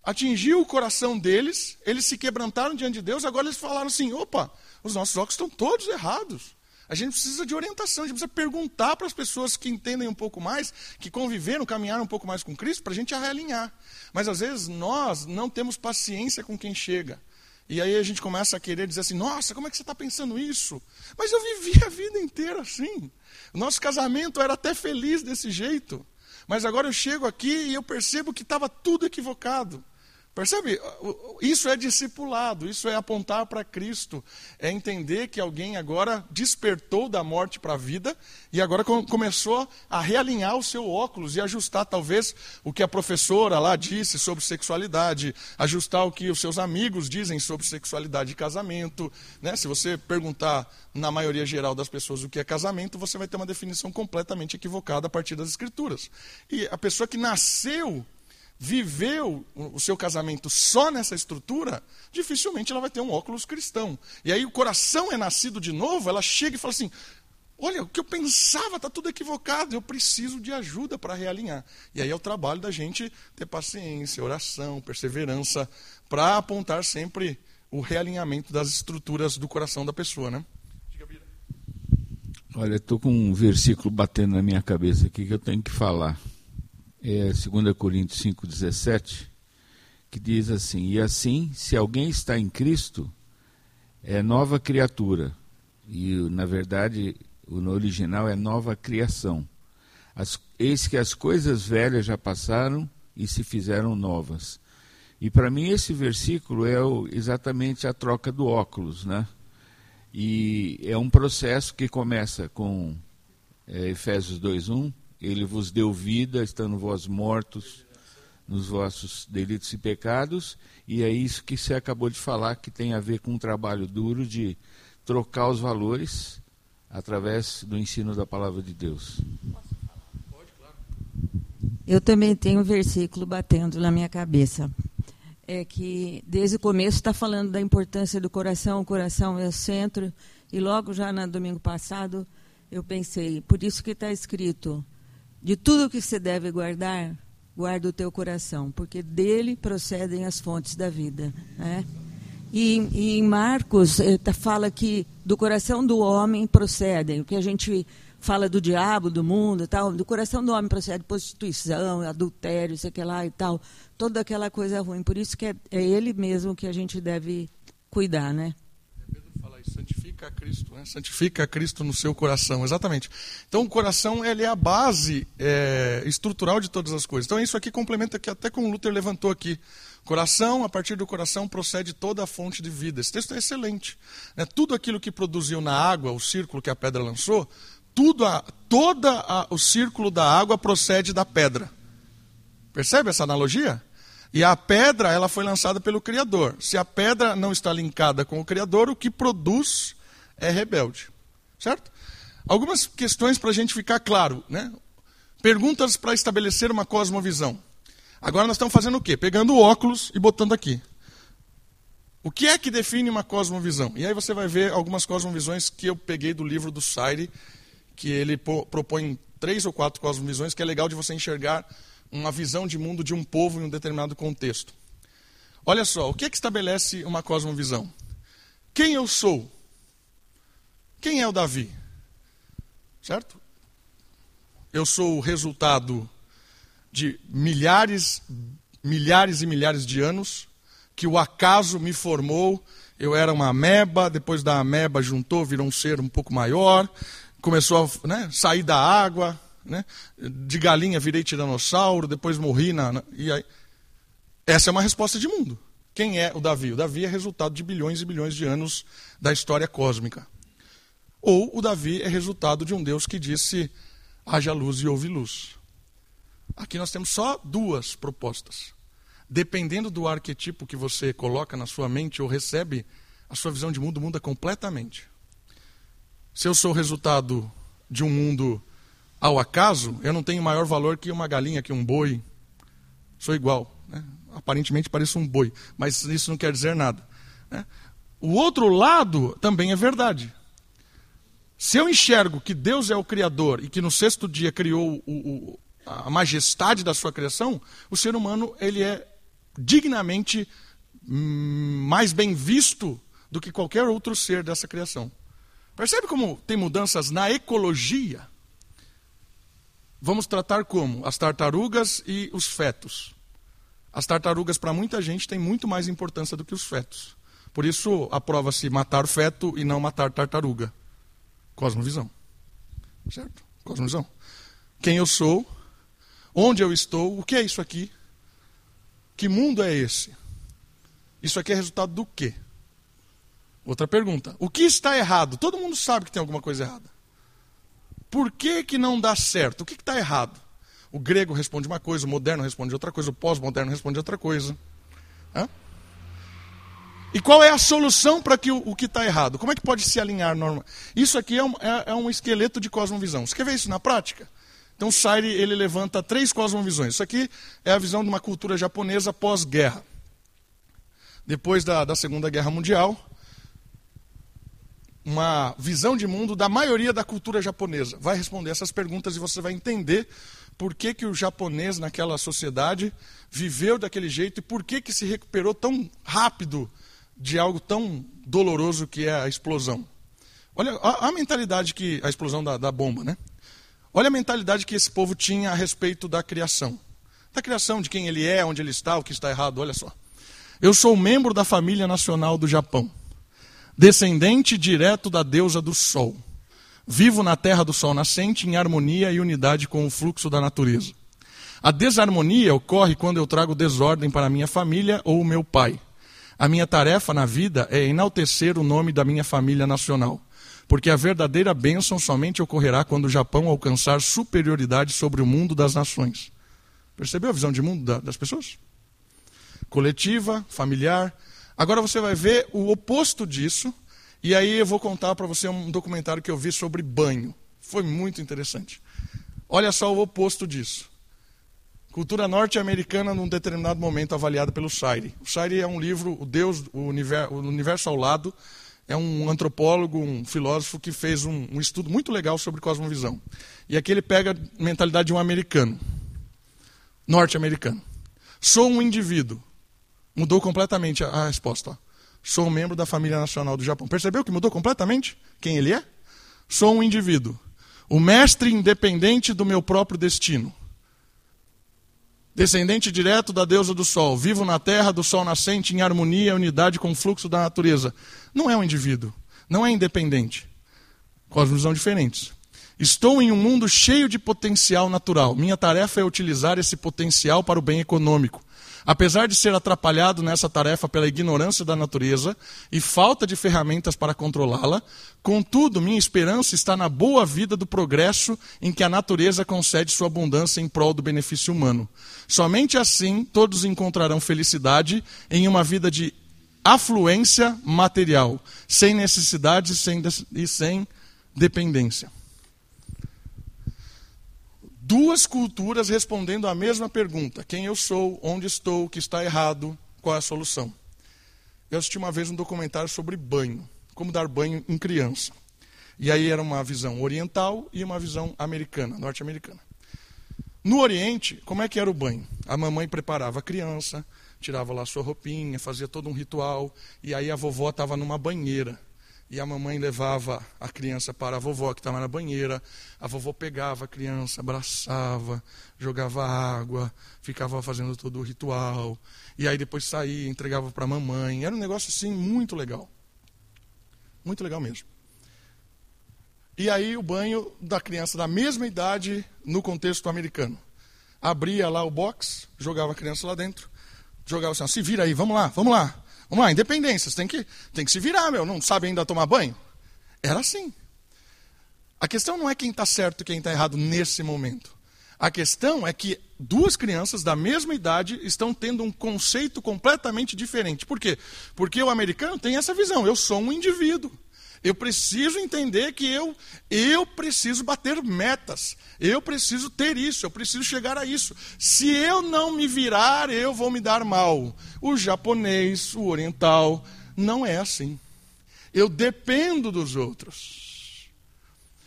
Atingiu o coração deles, eles se quebrantaram diante de Deus, agora eles falaram assim: opa, os nossos óculos estão todos errados. A gente precisa de orientação, a gente precisa perguntar para as pessoas que entendem um pouco mais, que conviveram, caminharam um pouco mais com Cristo, para a gente realinhar. Mas às vezes nós não temos paciência com quem chega. E aí a gente começa a querer dizer assim: nossa, como é que você está pensando isso? Mas eu vivi a vida inteira assim. Nosso casamento era até feliz desse jeito. Mas agora eu chego aqui e eu percebo que estava tudo equivocado. Percebe? Isso é discipulado, isso é apontar para Cristo, é entender que alguém agora despertou da morte para a vida e agora começou a realinhar o seu óculos e ajustar talvez o que a professora lá disse sobre sexualidade, ajustar o que os seus amigos dizem sobre sexualidade e casamento. Né? Se você perguntar na maioria geral das pessoas o que é casamento, você vai ter uma definição completamente equivocada a partir das escrituras. E a pessoa que nasceu viveu o seu casamento só nessa estrutura, dificilmente ela vai ter um óculos cristão. E aí o coração é nascido de novo, ela chega e fala assim: Olha, o que eu pensava está tudo equivocado, eu preciso de ajuda para realinhar. E aí é o trabalho da gente ter paciência, oração, perseverança, para apontar sempre o realinhamento das estruturas do coração da pessoa, né? Olha, estou com um versículo batendo na minha cabeça aqui que eu tenho que falar é, 2 Coríntios 5,17, que diz assim: E assim, se alguém está em Cristo, é nova criatura. E, na verdade, no original é nova criação. As, eis que as coisas velhas já passaram e se fizeram novas. E para mim esse versículo é o, exatamente a troca do óculos, né? E é um processo que começa com é, Efésios 2:1, ele vos deu vida, estando vós mortos nos vossos delitos e pecados, e é isso que você acabou de falar, que tem a ver com um trabalho duro de trocar os valores através do ensino da palavra de Deus. Eu também tenho um versículo batendo na minha cabeça. É que desde o começo está falando da importância do coração, o coração é o centro, e logo já no domingo passado eu pensei, por isso que está escrito, de tudo que você deve guardar, guarda o teu coração, porque dele procedem as fontes da vida. Né? E, e em Marcos eh, tá, fala que do coração do homem procedem, o que a gente fala do diabo, do mundo, tal, do coração do homem procede prostituição, adultério, sei que lá e tal, toda aquela coisa ruim. Por isso que é, é ele mesmo que a gente deve cuidar, né? Santifica Cristo, né? santifica Cristo no seu coração, exatamente. Então o coração ele é a base é, estrutural de todas as coisas. Então isso aqui complementa que até como Luther levantou aqui. Coração, a partir do coração procede toda a fonte de vida. Esse texto é excelente. Né? Tudo aquilo que produziu na água, o círculo que a pedra lançou, tudo a, toda a, o círculo da água procede da pedra. Percebe essa analogia? E a pedra, ela foi lançada pelo Criador. Se a pedra não está linkada com o Criador, o que produz é rebelde. Certo? Algumas questões para a gente ficar claro. Né? Perguntas para estabelecer uma cosmovisão. Agora nós estamos fazendo o quê? Pegando o óculos e botando aqui. O que é que define uma cosmovisão? E aí você vai ver algumas cosmovisões que eu peguei do livro do Saire, que ele propõe três ou quatro cosmovisões, que é legal de você enxergar uma visão de mundo de um povo em um determinado contexto. Olha só, o que é que estabelece uma cosmovisão? Quem eu sou? Quem é o Davi? Certo? Eu sou o resultado de milhares, milhares e milhares de anos que o acaso me formou. Eu era uma ameba, depois da ameba juntou, virou um ser um pouco maior, começou a né, sair da água, né? De galinha virei tiranossauro, depois morri na, na, e aí essa é uma resposta de mundo. Quem é o Davi? O Davi é resultado de bilhões e bilhões de anos da história cósmica. Ou o Davi é resultado de um Deus que disse: haja luz e houve luz. Aqui nós temos só duas propostas. Dependendo do arquetipo que você coloca na sua mente ou recebe, a sua visão de mundo muda completamente. Se eu sou resultado de um mundo ao acaso, eu não tenho maior valor que uma galinha, que um boi. Sou igual. Né? Aparentemente pareço um boi, mas isso não quer dizer nada. Né? O outro lado também é verdade. Se eu enxergo que Deus é o Criador e que no sexto dia criou o, o, a majestade da sua criação, o ser humano ele é dignamente hum, mais bem visto do que qualquer outro ser dessa criação. Percebe como tem mudanças na ecologia? vamos tratar como? As tartarugas e os fetos. As tartarugas, para muita gente, têm muito mais importância do que os fetos. Por isso, aprova-se matar feto e não matar tartaruga. Cosmovisão. Certo? Cosmovisão. Quem eu sou, onde eu estou, o que é isso aqui? Que mundo é esse? Isso aqui é resultado do quê? Outra pergunta. O que está errado? Todo mundo sabe que tem alguma coisa errada. Por que, que não dá certo? O que está errado? O grego responde uma coisa, o moderno responde outra coisa, o pós-moderno responde outra coisa. Hã? E qual é a solução para que o, o que está errado? Como é que pode se alinhar norma? Isso aqui é um, é, é um esqueleto de cosmovisão. Você quer ver isso na prática? Então Saire ele levanta três cosmovisões. Isso aqui é a visão de uma cultura japonesa pós-guerra. Depois da, da Segunda Guerra Mundial, uma visão de mundo da maioria da cultura japonesa. Vai responder essas perguntas e você vai entender por que, que o japonês naquela sociedade viveu daquele jeito e por que, que se recuperou tão rápido de algo tão doloroso que é a explosão. Olha a, a mentalidade que. a explosão da, da bomba, né? Olha a mentalidade que esse povo tinha a respeito da criação. Da criação, de quem ele é, onde ele está, o que está errado, olha só. Eu sou membro da família nacional do Japão descendente direto da deusa do sol. Vivo na terra do sol nascente em harmonia e unidade com o fluxo da natureza. A desarmonia ocorre quando eu trago desordem para minha família ou meu pai. A minha tarefa na vida é enaltecer o nome da minha família nacional, porque a verdadeira bênção somente ocorrerá quando o Japão alcançar superioridade sobre o mundo das nações. Percebeu a visão de mundo das pessoas? Coletiva, familiar. Agora você vai ver o oposto disso, e aí eu vou contar para você um documentário que eu vi sobre banho. Foi muito interessante. Olha só o oposto disso. Cultura norte-americana num determinado momento avaliada pelo Saire. O Saire é um livro, o Deus, o universo, o universo ao lado, é um antropólogo, um filósofo que fez um, um estudo muito legal sobre cosmovisão. E aqui ele pega a mentalidade de um americano, norte-americano. Sou um indivíduo. Mudou completamente a, a resposta. Ó. Sou um membro da família nacional do Japão. Percebeu que mudou completamente quem ele é? Sou um indivíduo. O mestre independente do meu próprio destino descendente direto da deusa do sol, vivo na terra do sol nascente em harmonia e unidade com o fluxo da natureza. Não é um indivíduo, não é independente. Cosmos diferentes. Estou em um mundo cheio de potencial natural. Minha tarefa é utilizar esse potencial para o bem econômico. Apesar de ser atrapalhado nessa tarefa pela ignorância da natureza e falta de ferramentas para controlá-la, contudo, minha esperança está na boa vida do progresso em que a natureza concede sua abundância em prol do benefício humano. Somente assim todos encontrarão felicidade em uma vida de afluência material, sem necessidade e sem dependência duas culturas respondendo à mesma pergunta: quem eu sou, onde estou, o que está errado, qual é a solução. Eu assisti uma vez um documentário sobre banho, como dar banho em criança. E aí era uma visão oriental e uma visão americana, norte-americana. No Oriente, como é que era o banho? A mamãe preparava a criança, tirava lá sua roupinha, fazia todo um ritual, e aí a vovó estava numa banheira e a mamãe levava a criança para a vovó que estava na banheira. A vovó pegava a criança, abraçava, jogava água, ficava fazendo todo o ritual. E aí depois saía, entregava para a mamãe. Era um negócio assim muito legal. Muito legal mesmo. E aí o banho da criança da mesma idade no contexto americano. Abria lá o box, jogava a criança lá dentro, jogava assim, se vira aí, vamos lá, vamos lá. Vamos lá, independência, você tem que, tem que se virar, meu, não sabe ainda tomar banho? Era assim. A questão não é quem está certo e quem está errado nesse momento. A questão é que duas crianças da mesma idade estão tendo um conceito completamente diferente. Por quê? Porque o americano tem essa visão: eu sou um indivíduo. Eu preciso entender que eu, eu preciso bater metas. Eu preciso ter isso, eu preciso chegar a isso. Se eu não me virar, eu vou me dar mal. O japonês, o oriental, não é assim. Eu dependo dos outros.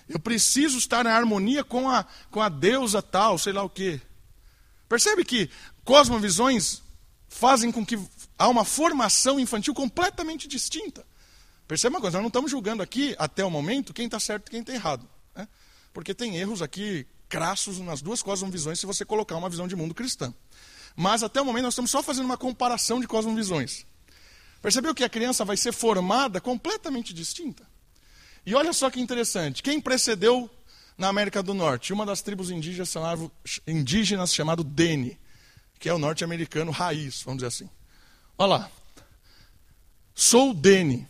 Eu preciso estar em harmonia com a, com a deusa tal, sei lá o quê. Percebe que cosmovisões fazem com que há uma formação infantil completamente distinta. Perceba uma coisa, nós não estamos julgando aqui, até o momento, quem está certo e quem está errado. Né? Porque tem erros aqui crassos nas duas cosmovisões se você colocar uma visão de mundo cristã. Mas até o momento nós estamos só fazendo uma comparação de cosmovisões. Percebeu que a criança vai ser formada completamente distinta? E olha só que interessante, quem precedeu na América do Norte? Uma das tribos indígenas, indígenas chamado Dene, que é o norte-americano raiz, vamos dizer assim. Olha lá. Sou Dene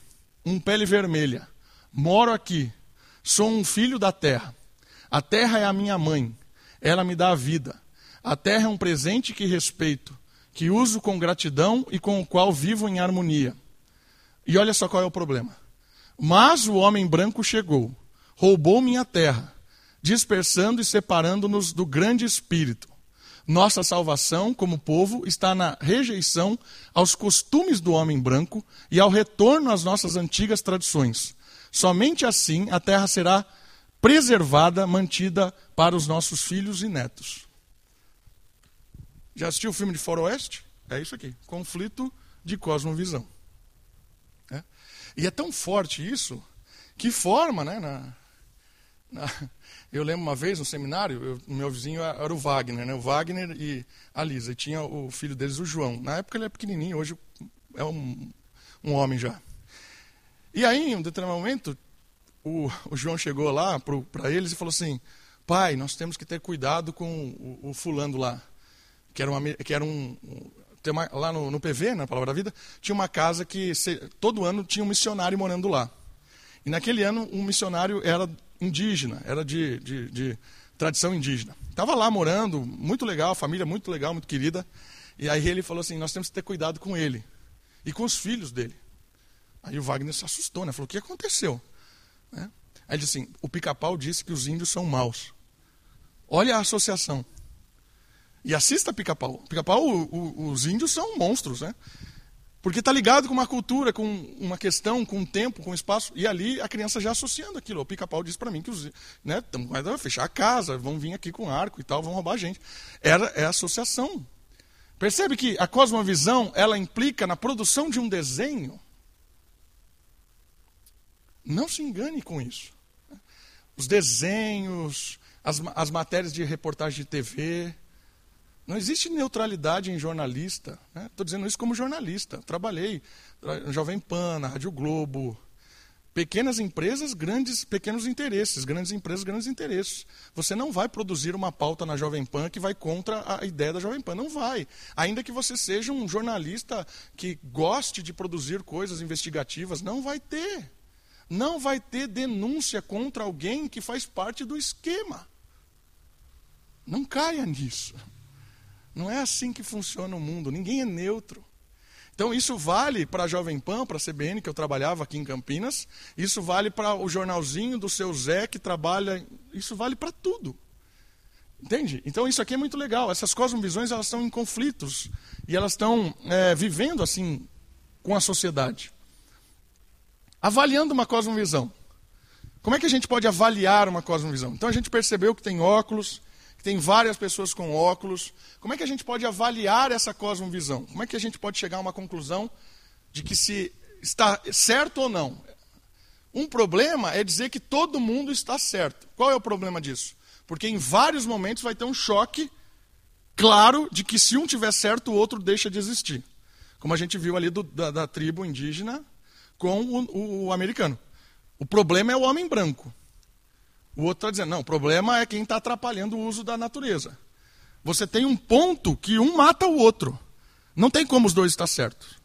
um pele vermelha. Moro aqui. Sou um filho da terra. A terra é a minha mãe. Ela me dá a vida. A terra é um presente que respeito, que uso com gratidão e com o qual vivo em harmonia. E olha só qual é o problema. Mas o homem branco chegou, roubou minha terra, dispersando e separando-nos do grande espírito. Nossa salvação, como povo, está na rejeição aos costumes do homem branco e ao retorno às nossas antigas tradições. Somente assim a terra será preservada, mantida para os nossos filhos e netos. Já assistiu o filme de Faroeste? É isso aqui: conflito de cosmovisão. É? E é tão forte isso que forma, né, na, eu lembro uma vez no seminário, o meu vizinho era o Wagner, né? o Wagner e a Lisa. E tinha o filho deles, o João. Na época ele é pequenininho, hoje é um, um homem já. E aí, em um determinado momento, o, o João chegou lá para eles e falou assim: pai, nós temos que ter cuidado com o, o fulano lá, que era, uma, que era um. uma, lá no, no, PV, na Palavra da Vida, tinha uma casa que se, todo ano tinha um missionário morando lá. E naquele ano, um missionário era indígena, era de, de, de tradição indígena. Estava lá morando, muito legal, família muito legal, muito querida. E aí ele falou assim: nós temos que ter cuidado com ele e com os filhos dele. Aí o Wagner se assustou, né? Falou: o que aconteceu? Né? Aí ele disse assim: o pica-pau disse que os índios são maus. Olha a associação. E assista pica-pau. Pica-pau, os índios são monstros, né? Porque está ligado com uma cultura, com uma questão, com um tempo, com um espaço. E ali a criança já associando aquilo. O pica-pau disse para mim que os. Né, vai fechar a casa, vão vir aqui com arco e tal, vão roubar a gente. Era, é associação. Percebe que a cosmovisão ela implica na produção de um desenho não se engane com isso. Os desenhos, as, as matérias de reportagem de TV. Não existe neutralidade em jornalista. Estou né? dizendo isso como jornalista. Trabalhei na Jovem Pan, na Rádio Globo. Pequenas empresas, grandes, pequenos interesses. Grandes empresas, grandes interesses. Você não vai produzir uma pauta na Jovem Pan que vai contra a ideia da Jovem Pan. Não vai. Ainda que você seja um jornalista que goste de produzir coisas investigativas, não vai ter não vai ter denúncia contra alguém que faz parte do esquema. Não caia nisso. Não é assim que funciona o mundo. Ninguém é neutro. Então, isso vale para a Jovem Pan, para a CBN, que eu trabalhava aqui em Campinas. Isso vale para o jornalzinho do seu Zé, que trabalha. Isso vale para tudo. Entende? Então, isso aqui é muito legal. Essas cosmovisões elas estão em conflitos. E elas estão é, vivendo assim com a sociedade. Avaliando uma cosmovisão. Como é que a gente pode avaliar uma cosmovisão? Então a gente percebeu que tem óculos, que tem várias pessoas com óculos. Como é que a gente pode avaliar essa cosmovisão? Como é que a gente pode chegar a uma conclusão de que se está certo ou não? Um problema é dizer que todo mundo está certo. Qual é o problema disso? Porque em vários momentos vai ter um choque claro de que se um tiver certo, o outro deixa de existir. Como a gente viu ali do, da, da tribo indígena com o, o americano. O problema é o homem branco. O outro está dizendo, não, o problema é quem está atrapalhando o uso da natureza. Você tem um ponto que um mata o outro. Não tem como os dois estar certos.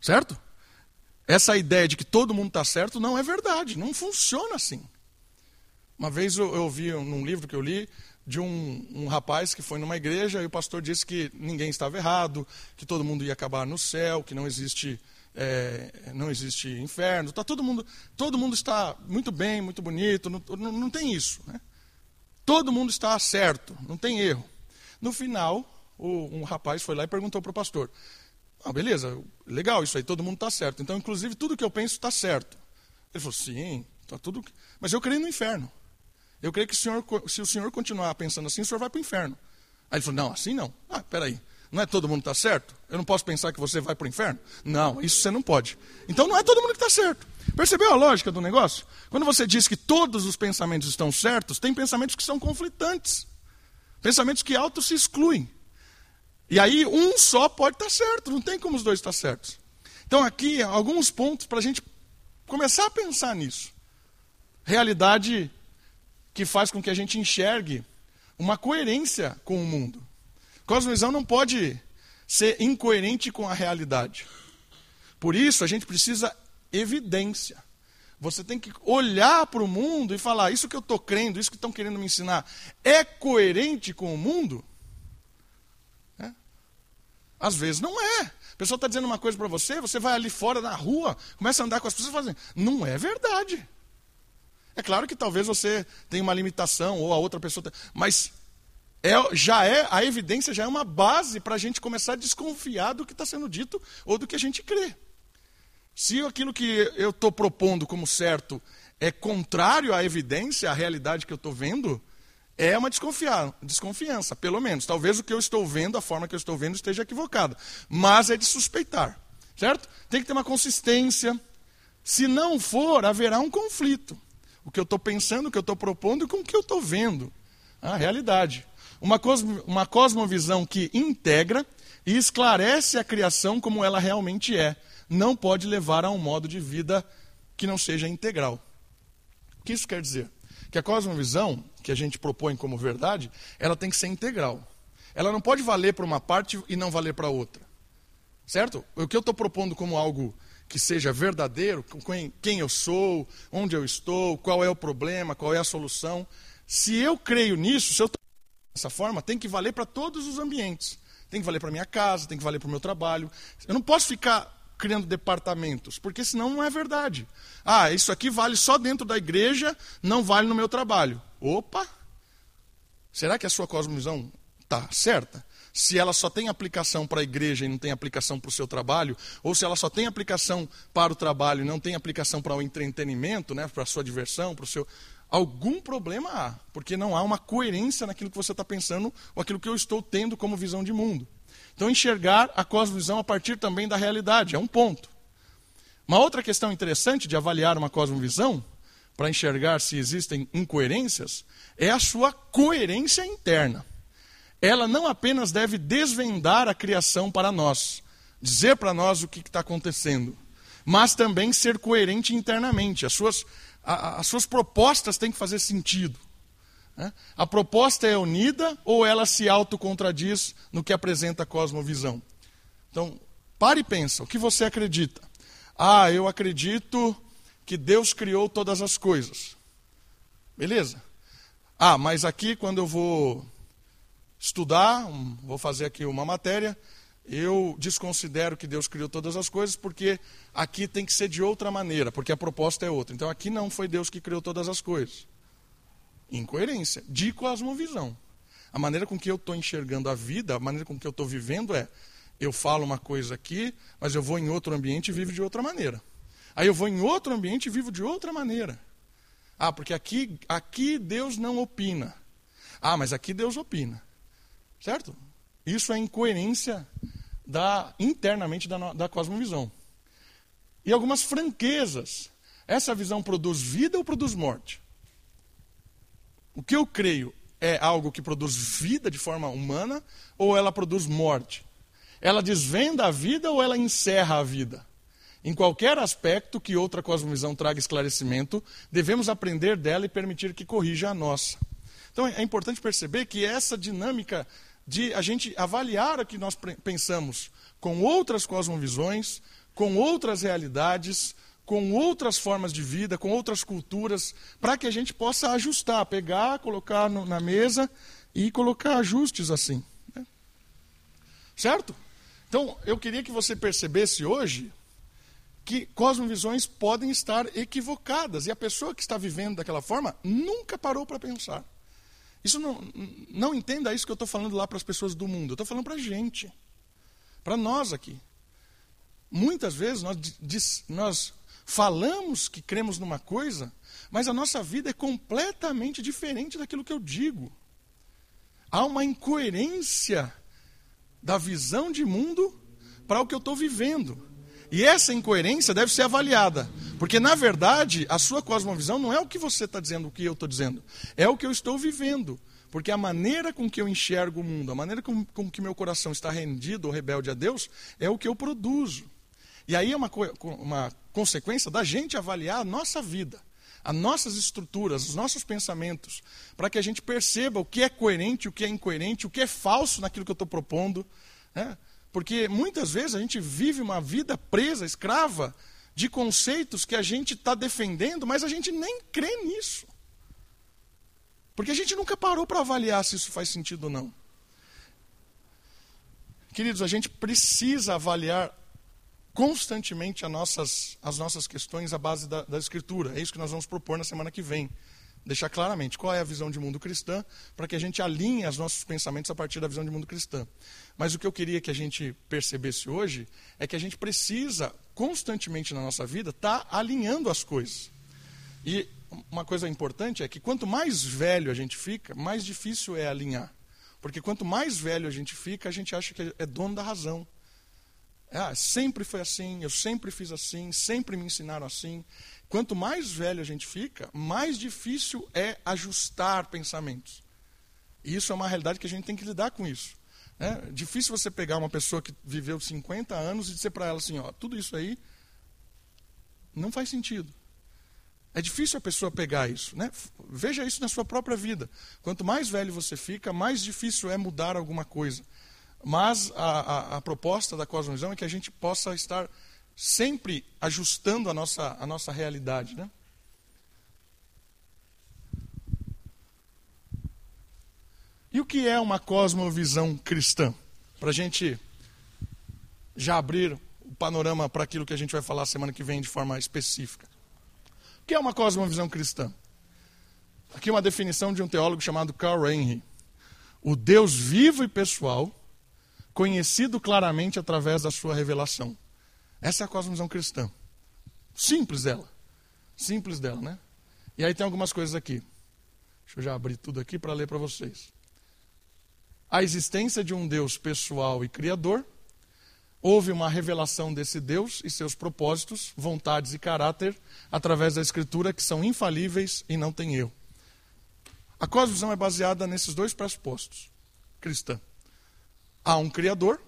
Certo? Essa ideia de que todo mundo está certo não é verdade. Não funciona assim. Uma vez eu, eu vi num livro que eu li de um, um, rapaz que foi numa igreja e o pastor disse que ninguém estava errado, que todo mundo ia acabar no céu, que não existe é, não existe inferno, tá todo mundo, todo mundo está muito bem, muito bonito, não, não, tem isso. Né? Todo mundo está certo, não tem erro. No final, o, um rapaz foi lá e perguntou para o pastor: ah, beleza, legal isso aí, todo mundo está certo. Então, inclusive, tudo que eu penso está certo. Ele falou: sim, está tudo. Mas eu creio no inferno. Eu creio que o senhor, se o senhor continuar pensando assim, o senhor vai para o inferno. Aí ele falou: não, assim não. Ah, peraí. Não é todo mundo que está certo? Eu não posso pensar que você vai para o inferno? Não, isso você não pode. Então não é todo mundo que está certo. Percebeu a lógica do negócio? Quando você diz que todos os pensamentos estão certos, tem pensamentos que são conflitantes. Pensamentos que auto se excluem. E aí um só pode estar tá certo, não tem como os dois estar certos. Então aqui alguns pontos para a gente começar a pensar nisso. Realidade que faz com que a gente enxergue uma coerência com o mundo. Cosmovisão não pode ser incoerente com a realidade. Por isso, a gente precisa evidência. Você tem que olhar para o mundo e falar: isso que eu estou crendo, isso que estão querendo me ensinar, é coerente com o mundo? É? Às vezes não é. A pessoa está dizendo uma coisa para você, você vai ali fora na rua, começa a andar com as pessoas e fala assim: não é verdade. É claro que talvez você tenha uma limitação, ou a outra pessoa. Tem, mas é, já é, a evidência já é uma base para a gente começar a desconfiar do que está sendo dito ou do que a gente crê. Se aquilo que eu estou propondo como certo é contrário à evidência, à realidade que eu estou vendo, é uma desconfiança, pelo menos. Talvez o que eu estou vendo, a forma que eu estou vendo, esteja equivocada. Mas é de suspeitar. Certo? Tem que ter uma consistência. Se não for, haverá um conflito. O que eu estou pensando, o que eu estou propondo com o que eu estou vendo. A realidade. Uma, cosmo, uma cosmovisão que integra e esclarece a criação como ela realmente é, não pode levar a um modo de vida que não seja integral. que isso quer dizer? Que a cosmovisão, que a gente propõe como verdade, ela tem que ser integral. Ela não pode valer para uma parte e não valer para outra. Certo? O que eu estou propondo como algo que seja verdadeiro, quem eu sou, onde eu estou, qual é o problema, qual é a solução. Se eu creio nisso, se eu estou dessa forma, tem que valer para todos os ambientes. Tem que valer para minha casa, tem que valer para o meu trabalho. Eu não posso ficar criando departamentos, porque senão não é verdade. Ah, isso aqui vale só dentro da igreja, não vale no meu trabalho. Opa! Será que a sua cosmovisão está certa? Se ela só tem aplicação para a igreja e não tem aplicação para o seu trabalho, ou se ela só tem aplicação para o trabalho e não tem aplicação para o entretenimento, né, para a sua diversão, para o seu. Algum problema há, porque não há uma coerência naquilo que você está pensando ou aquilo que eu estou tendo como visão de mundo. Então, enxergar a cosmovisão a partir também da realidade é um ponto. Uma outra questão interessante de avaliar uma cosmovisão, para enxergar se existem incoerências, é a sua coerência interna. Ela não apenas deve desvendar a criação para nós, dizer para nós o que está acontecendo, mas também ser coerente internamente. As suas, a, as suas propostas têm que fazer sentido. Né? A proposta é unida ou ela se autocontradiz no que apresenta a cosmovisão? Então, pare e pensa, o que você acredita? Ah, eu acredito que Deus criou todas as coisas. Beleza? Ah, mas aqui quando eu vou estudar, vou fazer aqui uma matéria, eu desconsidero que Deus criou todas as coisas, porque aqui tem que ser de outra maneira, porque a proposta é outra. Então aqui não foi Deus que criou todas as coisas. Incoerência, de cosmovisão. A maneira com que eu estou enxergando a vida, a maneira com que eu estou vivendo é: eu falo uma coisa aqui, mas eu vou em outro ambiente e vivo de outra maneira. Aí eu vou em outro ambiente e vivo de outra maneira. Ah, porque aqui, aqui Deus não opina. Ah, mas aqui Deus opina. Certo? Isso é incoerência da, internamente da, da cosmovisão. E algumas franquezas. Essa visão produz vida ou produz morte? O que eu creio é algo que produz vida de forma humana ou ela produz morte? Ela desvenda a vida ou ela encerra a vida? Em qualquer aspecto que outra cosmovisão traga esclarecimento, devemos aprender dela e permitir que corrija a nossa. Então é importante perceber que essa dinâmica de a gente avaliar o que nós pensamos com outras cosmovisões, com outras realidades, com outras formas de vida, com outras culturas, para que a gente possa ajustar, pegar, colocar no, na mesa e colocar ajustes assim. Né? Certo? Então, eu queria que você percebesse hoje que cosmovisões podem estar equivocadas e a pessoa que está vivendo daquela forma nunca parou para pensar. Isso não, não entenda isso que eu estou falando lá para as pessoas do mundo, eu estou falando para a gente, para nós aqui. Muitas vezes nós, nós falamos que cremos numa coisa, mas a nossa vida é completamente diferente daquilo que eu digo. Há uma incoerência da visão de mundo para o que eu estou vivendo. E essa incoerência deve ser avaliada. Porque, na verdade, a sua cosmovisão não é o que você está dizendo, o que eu estou dizendo. É o que eu estou vivendo. Porque a maneira com que eu enxergo o mundo, a maneira com, com que meu coração está rendido ou rebelde a Deus, é o que eu produzo. E aí é uma, uma consequência da gente avaliar a nossa vida, as nossas estruturas, os nossos pensamentos, para que a gente perceba o que é coerente, o que é incoerente, o que é falso naquilo que eu estou propondo. Né? Porque muitas vezes a gente vive uma vida presa, escrava, de conceitos que a gente está defendendo, mas a gente nem crê nisso. Porque a gente nunca parou para avaliar se isso faz sentido ou não. Queridos, a gente precisa avaliar constantemente as nossas, as nossas questões à base da, da Escritura. É isso que nós vamos propor na semana que vem. Deixar claramente qual é a visão de mundo cristã, para que a gente alinhe os nossos pensamentos a partir da visão de mundo cristã. Mas o que eu queria que a gente percebesse hoje é que a gente precisa, constantemente na nossa vida, estar tá alinhando as coisas. E uma coisa importante é que quanto mais velho a gente fica, mais difícil é alinhar. Porque quanto mais velho a gente fica, a gente acha que é dono da razão. Ah, sempre foi assim, eu sempre fiz assim, sempre me ensinaram assim. Quanto mais velho a gente fica, mais difícil é ajustar pensamentos. E isso é uma realidade que a gente tem que lidar com isso. É difícil você pegar uma pessoa que viveu 50 anos e dizer para ela assim, ó, tudo isso aí não faz sentido. É difícil a pessoa pegar isso. Né? Veja isso na sua própria vida. Quanto mais velho você fica, mais difícil é mudar alguma coisa. Mas a, a, a proposta da cosmovisão é que a gente possa estar sempre ajustando a nossa, a nossa realidade. Né? E o que é uma cosmovisão cristã? Para a gente já abrir o panorama para aquilo que a gente vai falar semana que vem de forma específica. O que é uma cosmovisão cristã? Aqui uma definição de um teólogo chamado Carl Henry. O Deus vivo e pessoal, conhecido claramente através da sua revelação. Essa é a cosmovisão cristã. Simples dela. Simples dela, né? E aí tem algumas coisas aqui. Deixa eu já abrir tudo aqui para ler para vocês a existência de um Deus pessoal e criador, houve uma revelação desse Deus e seus propósitos, vontades e caráter através da Escritura que são infalíveis e não têm erro. A cosmovisão é baseada nesses dois pressupostos cristã. Há um Criador,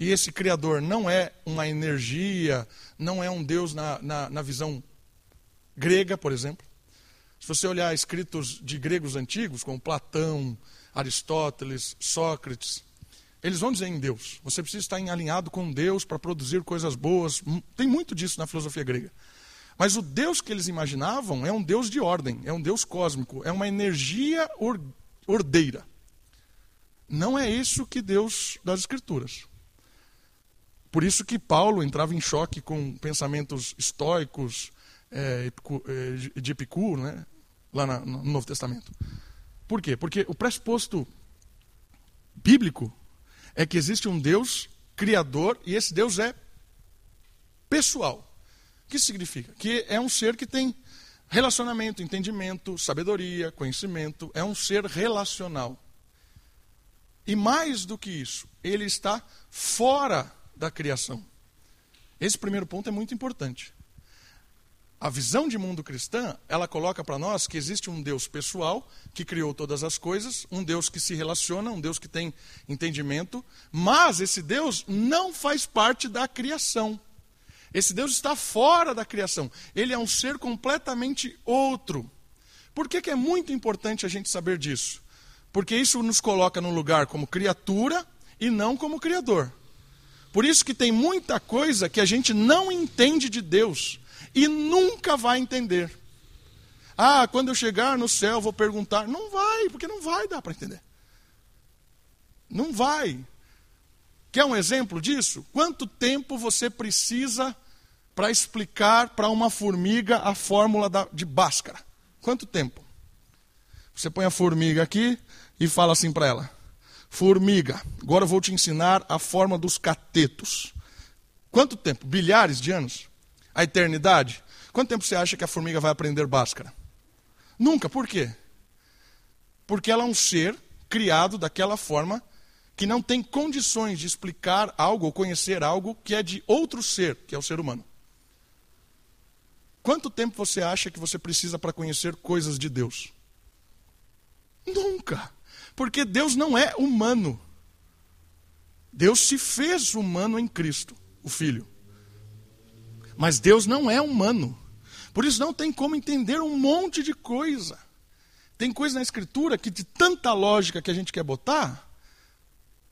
e esse Criador não é uma energia, não é um Deus na, na, na visão grega, por exemplo. Se você olhar escritos de gregos antigos, como Platão, Aristóteles, Sócrates, eles vão dizer em Deus. Você precisa estar em alinhado com Deus para produzir coisas boas. Tem muito disso na filosofia grega. Mas o Deus que eles imaginavam é um Deus de ordem, é um Deus cósmico, é uma energia ordeira. Não é isso que Deus das Escrituras. Por isso que Paulo entrava em choque com pensamentos estoicos é, de Epicuro, né, lá no Novo Testamento. Por quê? Porque o pressuposto bíblico é que existe um Deus criador e esse Deus é pessoal. O que significa? Que é um ser que tem relacionamento, entendimento, sabedoria, conhecimento, é um ser relacional. E mais do que isso, ele está fora da criação. Esse primeiro ponto é muito importante a visão de mundo cristã, ela coloca para nós que existe um Deus pessoal que criou todas as coisas, um Deus que se relaciona, um Deus que tem entendimento, mas esse Deus não faz parte da criação. Esse Deus está fora da criação. Ele é um ser completamente outro. Por que, que é muito importante a gente saber disso? Porque isso nos coloca no lugar como criatura e não como criador. Por isso que tem muita coisa que a gente não entende de Deus e nunca vai entender. Ah, quando eu chegar no céu vou perguntar. Não vai, porque não vai dar para entender. Não vai. Quer um exemplo disso? Quanto tempo você precisa para explicar para uma formiga a fórmula da, de Bhaskara? Quanto tempo? Você põe a formiga aqui e fala assim para ela: Formiga, agora eu vou te ensinar a forma dos catetos. Quanto tempo? Bilhares de anos? a eternidade? Quanto tempo você acha que a formiga vai aprender Bhaskara? Nunca. Por quê? Porque ela é um ser criado daquela forma que não tem condições de explicar algo ou conhecer algo que é de outro ser, que é o ser humano. Quanto tempo você acha que você precisa para conhecer coisas de Deus? Nunca. Porque Deus não é humano. Deus se fez humano em Cristo, o Filho. Mas Deus não é humano. Por isso não tem como entender um monte de coisa. Tem coisa na Escritura que, de tanta lógica que a gente quer botar,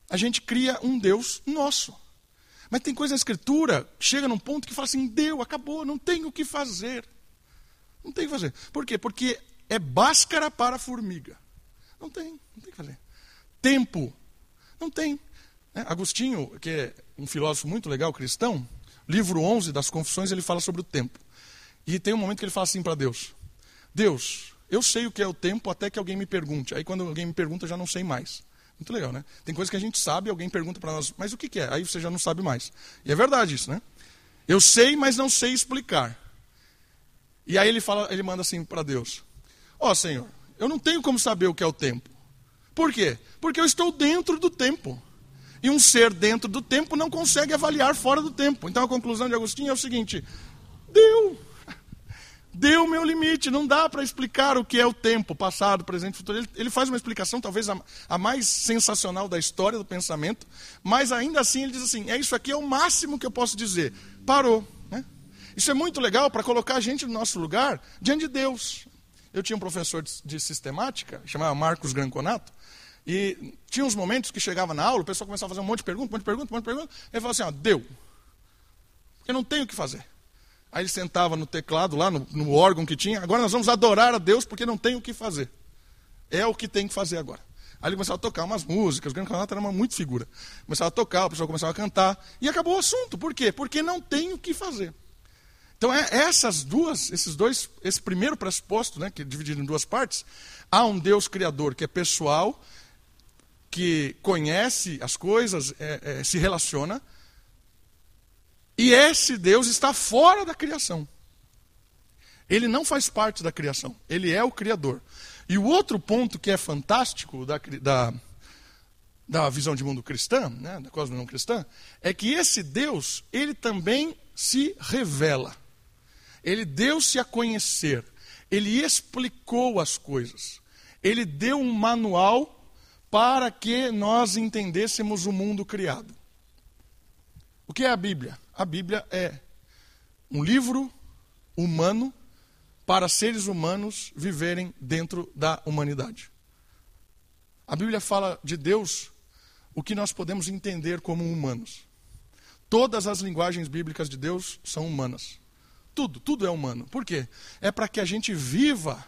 a gente cria um Deus nosso. Mas tem coisa na Escritura que chega num ponto que fala assim: deu, acabou, não tem o que fazer. Não tem o que fazer. Por quê? Porque é báscara para a formiga. Não tem, não tem que fazer. Tempo, não tem. É, Agostinho, que é um filósofo muito legal, cristão, livro 11 das Confissões, ele fala sobre o tempo. E tem um momento que ele fala assim para Deus: Deus, eu sei o que é o tempo até que alguém me pergunte. Aí quando alguém me pergunta, eu já não sei mais. Muito legal, né? Tem coisas que a gente sabe, alguém pergunta para nós, mas o que, que é? Aí você já não sabe mais. E é verdade isso, né? Eu sei, mas não sei explicar. E aí ele fala, ele manda assim para Deus: Ó oh, Senhor, eu não tenho como saber o que é o tempo. Por quê? Porque eu estou dentro do tempo. E um ser dentro do tempo não consegue avaliar fora do tempo. Então a conclusão de Agostinho é o seguinte: deu. Deu o meu limite, não dá para explicar o que é o tempo, passado, presente, futuro. Ele, ele faz uma explicação, talvez a, a, mais sensacional da história do pensamento, mas ainda assim ele diz assim: é isso aqui é o máximo que eu posso dizer. Parou. Né? Isso é muito legal para colocar a gente no nosso lugar diante de Deus. Eu tinha um professor de sistemática, chamava Marcos Granconato, e tinha uns momentos que chegava na aula, o pessoal começava a fazer um monte de perguntas, um monte de perguntas, um monte de perguntas, ele falava assim, ó, deu. Eu não tenho o que fazer. Aí ele sentava no teclado, lá no, no órgão que tinha, agora nós vamos adorar a Deus porque não tem o que fazer. É o que tem que fazer agora. Aí ele começava a tocar umas músicas, o Grande era uma muito figura. Começava a tocar, o pessoal começava a cantar, e acabou o assunto. Por quê? Porque não tem o que fazer. Então, é, essas duas, esses dois, esse primeiro pressuposto, né, que é dividido em duas partes, há um Deus criador que é pessoal, que conhece as coisas, é, é, se relaciona, e esse Deus está fora da criação. Ele não faz parte da criação, ele é o Criador. E o outro ponto que é fantástico da, da, da visão de mundo cristã, né, da cosmovisão cristã, é que esse Deus, ele também se revela. Ele deu-se a conhecer. Ele explicou as coisas. Ele deu um manual para que nós entendêssemos o mundo criado. O que é a Bíblia? A Bíblia é um livro humano para seres humanos viverem dentro da humanidade. A Bíblia fala de Deus o que nós podemos entender como humanos. Todas as linguagens bíblicas de Deus são humanas. Tudo, tudo é humano. Por quê? É para que a gente viva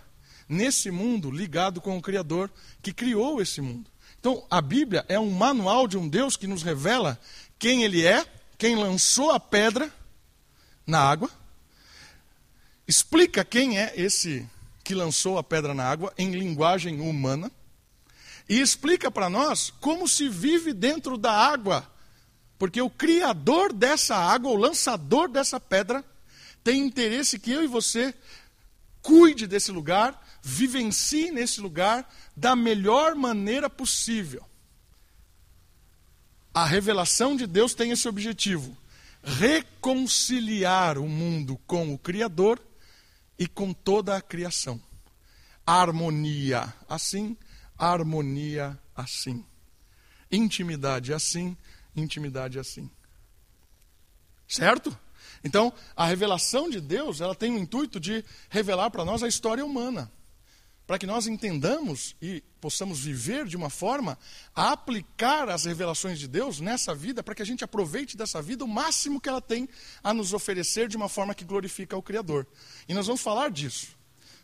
nesse mundo ligado com o Criador que criou esse mundo. Então, a Bíblia é um manual de um Deus que nos revela quem Ele é, quem lançou a pedra na água explica quem é esse que lançou a pedra na água em linguagem humana e explica para nós como se vive dentro da água. Porque o criador dessa água, o lançador dessa pedra, tem interesse que eu e você cuide desse lugar, vivencie nesse lugar da melhor maneira possível. A revelação de Deus tem esse objetivo: reconciliar o mundo com o Criador e com toda a criação. Harmonia assim, harmonia assim. Intimidade assim, intimidade assim. Certo? Então, a revelação de Deus, ela tem o intuito de revelar para nós a história humana para que nós entendamos e possamos viver de uma forma a aplicar as revelações de Deus nessa vida, para que a gente aproveite dessa vida o máximo que ela tem a nos oferecer de uma forma que glorifica o Criador. E nós vamos falar disso.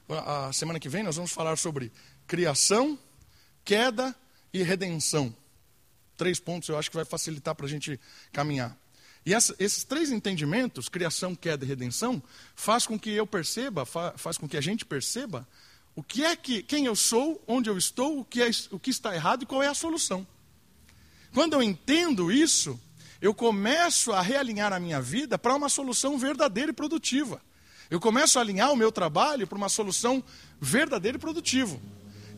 A semana que vem nós vamos falar sobre criação, queda e redenção. Três pontos eu acho que vai facilitar para a gente caminhar. E essa, esses três entendimentos, criação, queda e redenção, faz com que eu perceba, faz com que a gente perceba o que é que, quem eu sou, onde eu estou, o que, é, o que está errado e qual é a solução. Quando eu entendo isso, eu começo a realinhar a minha vida para uma solução verdadeira e produtiva. Eu começo a alinhar o meu trabalho para uma solução verdadeira e produtiva.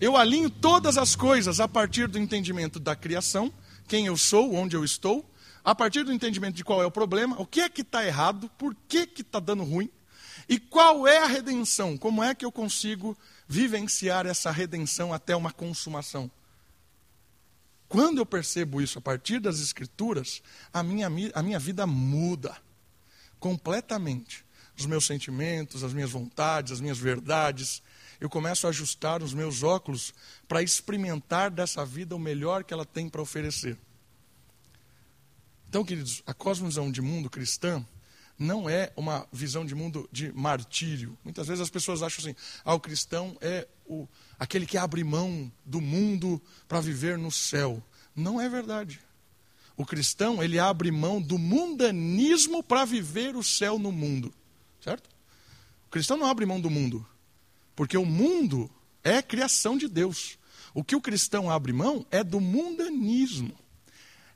Eu alinho todas as coisas a partir do entendimento da criação, quem eu sou, onde eu estou, a partir do entendimento de qual é o problema, o que é que está errado, por que está dando ruim, e qual é a redenção, como é que eu consigo vivenciar essa redenção até uma consumação. Quando eu percebo isso a partir das Escrituras, a minha, a minha vida muda completamente. Os meus sentimentos, as minhas vontades, as minhas verdades. Eu começo a ajustar os meus óculos para experimentar dessa vida o melhor que ela tem para oferecer. Então, queridos, a cosmovisão de mundo cristã não é uma visão de mundo de martírio. Muitas vezes as pessoas acham assim: ah, o cristão é o, aquele que abre mão do mundo para viver no céu. Não é verdade. O cristão, ele abre mão do mundanismo para viver o céu no mundo. Certo? O cristão não abre mão do mundo, porque o mundo é criação de Deus. O que o cristão abre mão é do mundanismo.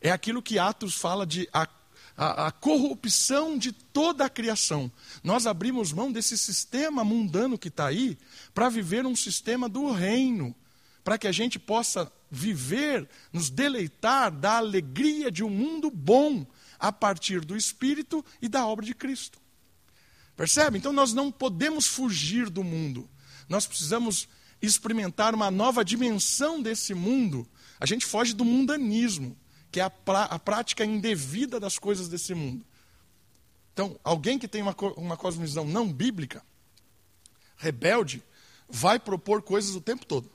É aquilo que Atos fala de a a, a corrupção de toda a criação. Nós abrimos mão desse sistema mundano que está aí para viver um sistema do reino, para que a gente possa viver, nos deleitar da alegria de um mundo bom a partir do Espírito e da obra de Cristo. Percebe? Então nós não podemos fugir do mundo. Nós precisamos experimentar uma nova dimensão desse mundo. A gente foge do mundanismo que é a, a prática indevida das coisas desse mundo. Então, alguém que tem uma, uma cosmovisão não bíblica, rebelde, vai propor coisas o tempo todo.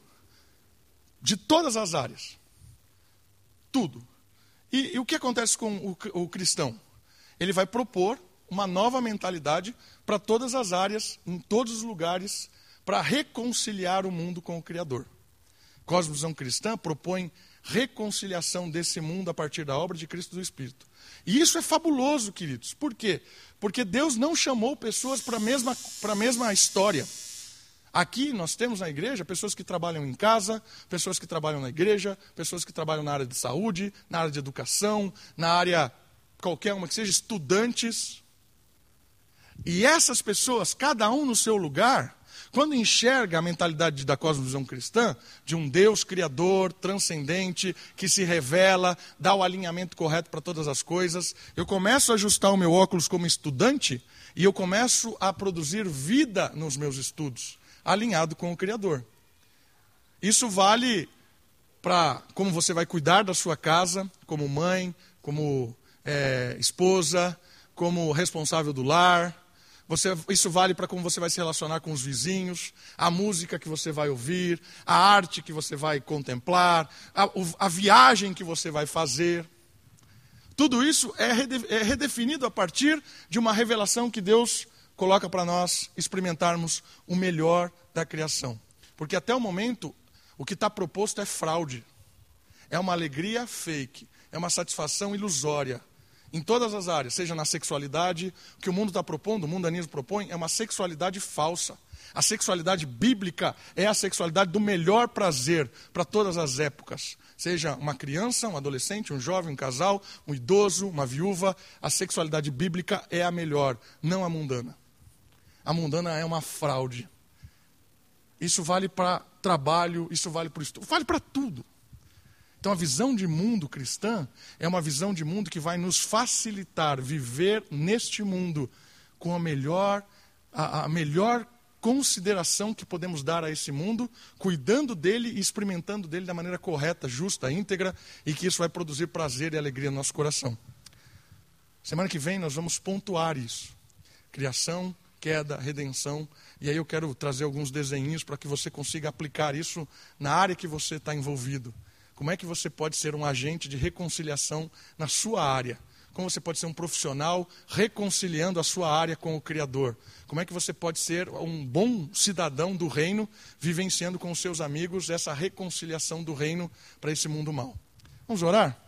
De todas as áreas. Tudo. E, e o que acontece com o, o cristão? Ele vai propor uma nova mentalidade para todas as áreas, em todos os lugares, para reconciliar o mundo com o Criador. Cosmovisão cristã propõe reconciliação desse mundo a partir da obra de Cristo do Espírito. E isso é fabuloso, queridos. Por quê? Porque Deus não chamou pessoas para a mesma, mesma história. Aqui nós temos na igreja pessoas que trabalham em casa, pessoas que trabalham na igreja, pessoas que trabalham na área de saúde, na área de educação, na área qualquer uma que seja, estudantes. E essas pessoas, cada um no seu lugar, quando enxerga a mentalidade da cosmovisão cristã, de um Deus criador, transcendente, que se revela, dá o alinhamento correto para todas as coisas, eu começo a ajustar o meu óculos como estudante e eu começo a produzir vida nos meus estudos, alinhado com o Criador. Isso vale para como você vai cuidar da sua casa, como mãe, como é, esposa, como responsável do lar, você, isso vale para como você vai se relacionar com os vizinhos, a música que você vai ouvir, a arte que você vai contemplar, a, a viagem que você vai fazer. Tudo isso é, é redefinido a partir de uma revelação que Deus coloca para nós experimentarmos o melhor da criação. Porque até o momento, o que está proposto é fraude. É uma alegria fake. É uma satisfação ilusória em todas as áreas, seja na sexualidade, o que o mundo está propondo, o mundanismo propõe, é uma sexualidade falsa. A sexualidade bíblica é a sexualidade do melhor prazer para todas as épocas. Seja uma criança, um adolescente, um jovem, um casal, um idoso, uma viúva, a sexualidade bíblica é a melhor, não a mundana. A mundana é uma fraude. Isso vale para trabalho, isso vale para estudo, vale para tudo. Então, a visão de mundo cristã é uma visão de mundo que vai nos facilitar viver neste mundo com a melhor, a, a melhor consideração que podemos dar a esse mundo, cuidando dele e experimentando dele da maneira correta, justa, íntegra, e que isso vai produzir prazer e alegria no nosso coração. Semana que vem nós vamos pontuar isso. Criação, queda, redenção. E aí eu quero trazer alguns desenhos para que você consiga aplicar isso na área que você está envolvido. Como é que você pode ser um agente de reconciliação na sua área? Como você pode ser um profissional reconciliando a sua área com o Criador? Como é que você pode ser um bom cidadão do reino, vivenciando com os seus amigos essa reconciliação do reino para esse mundo mal? Vamos orar?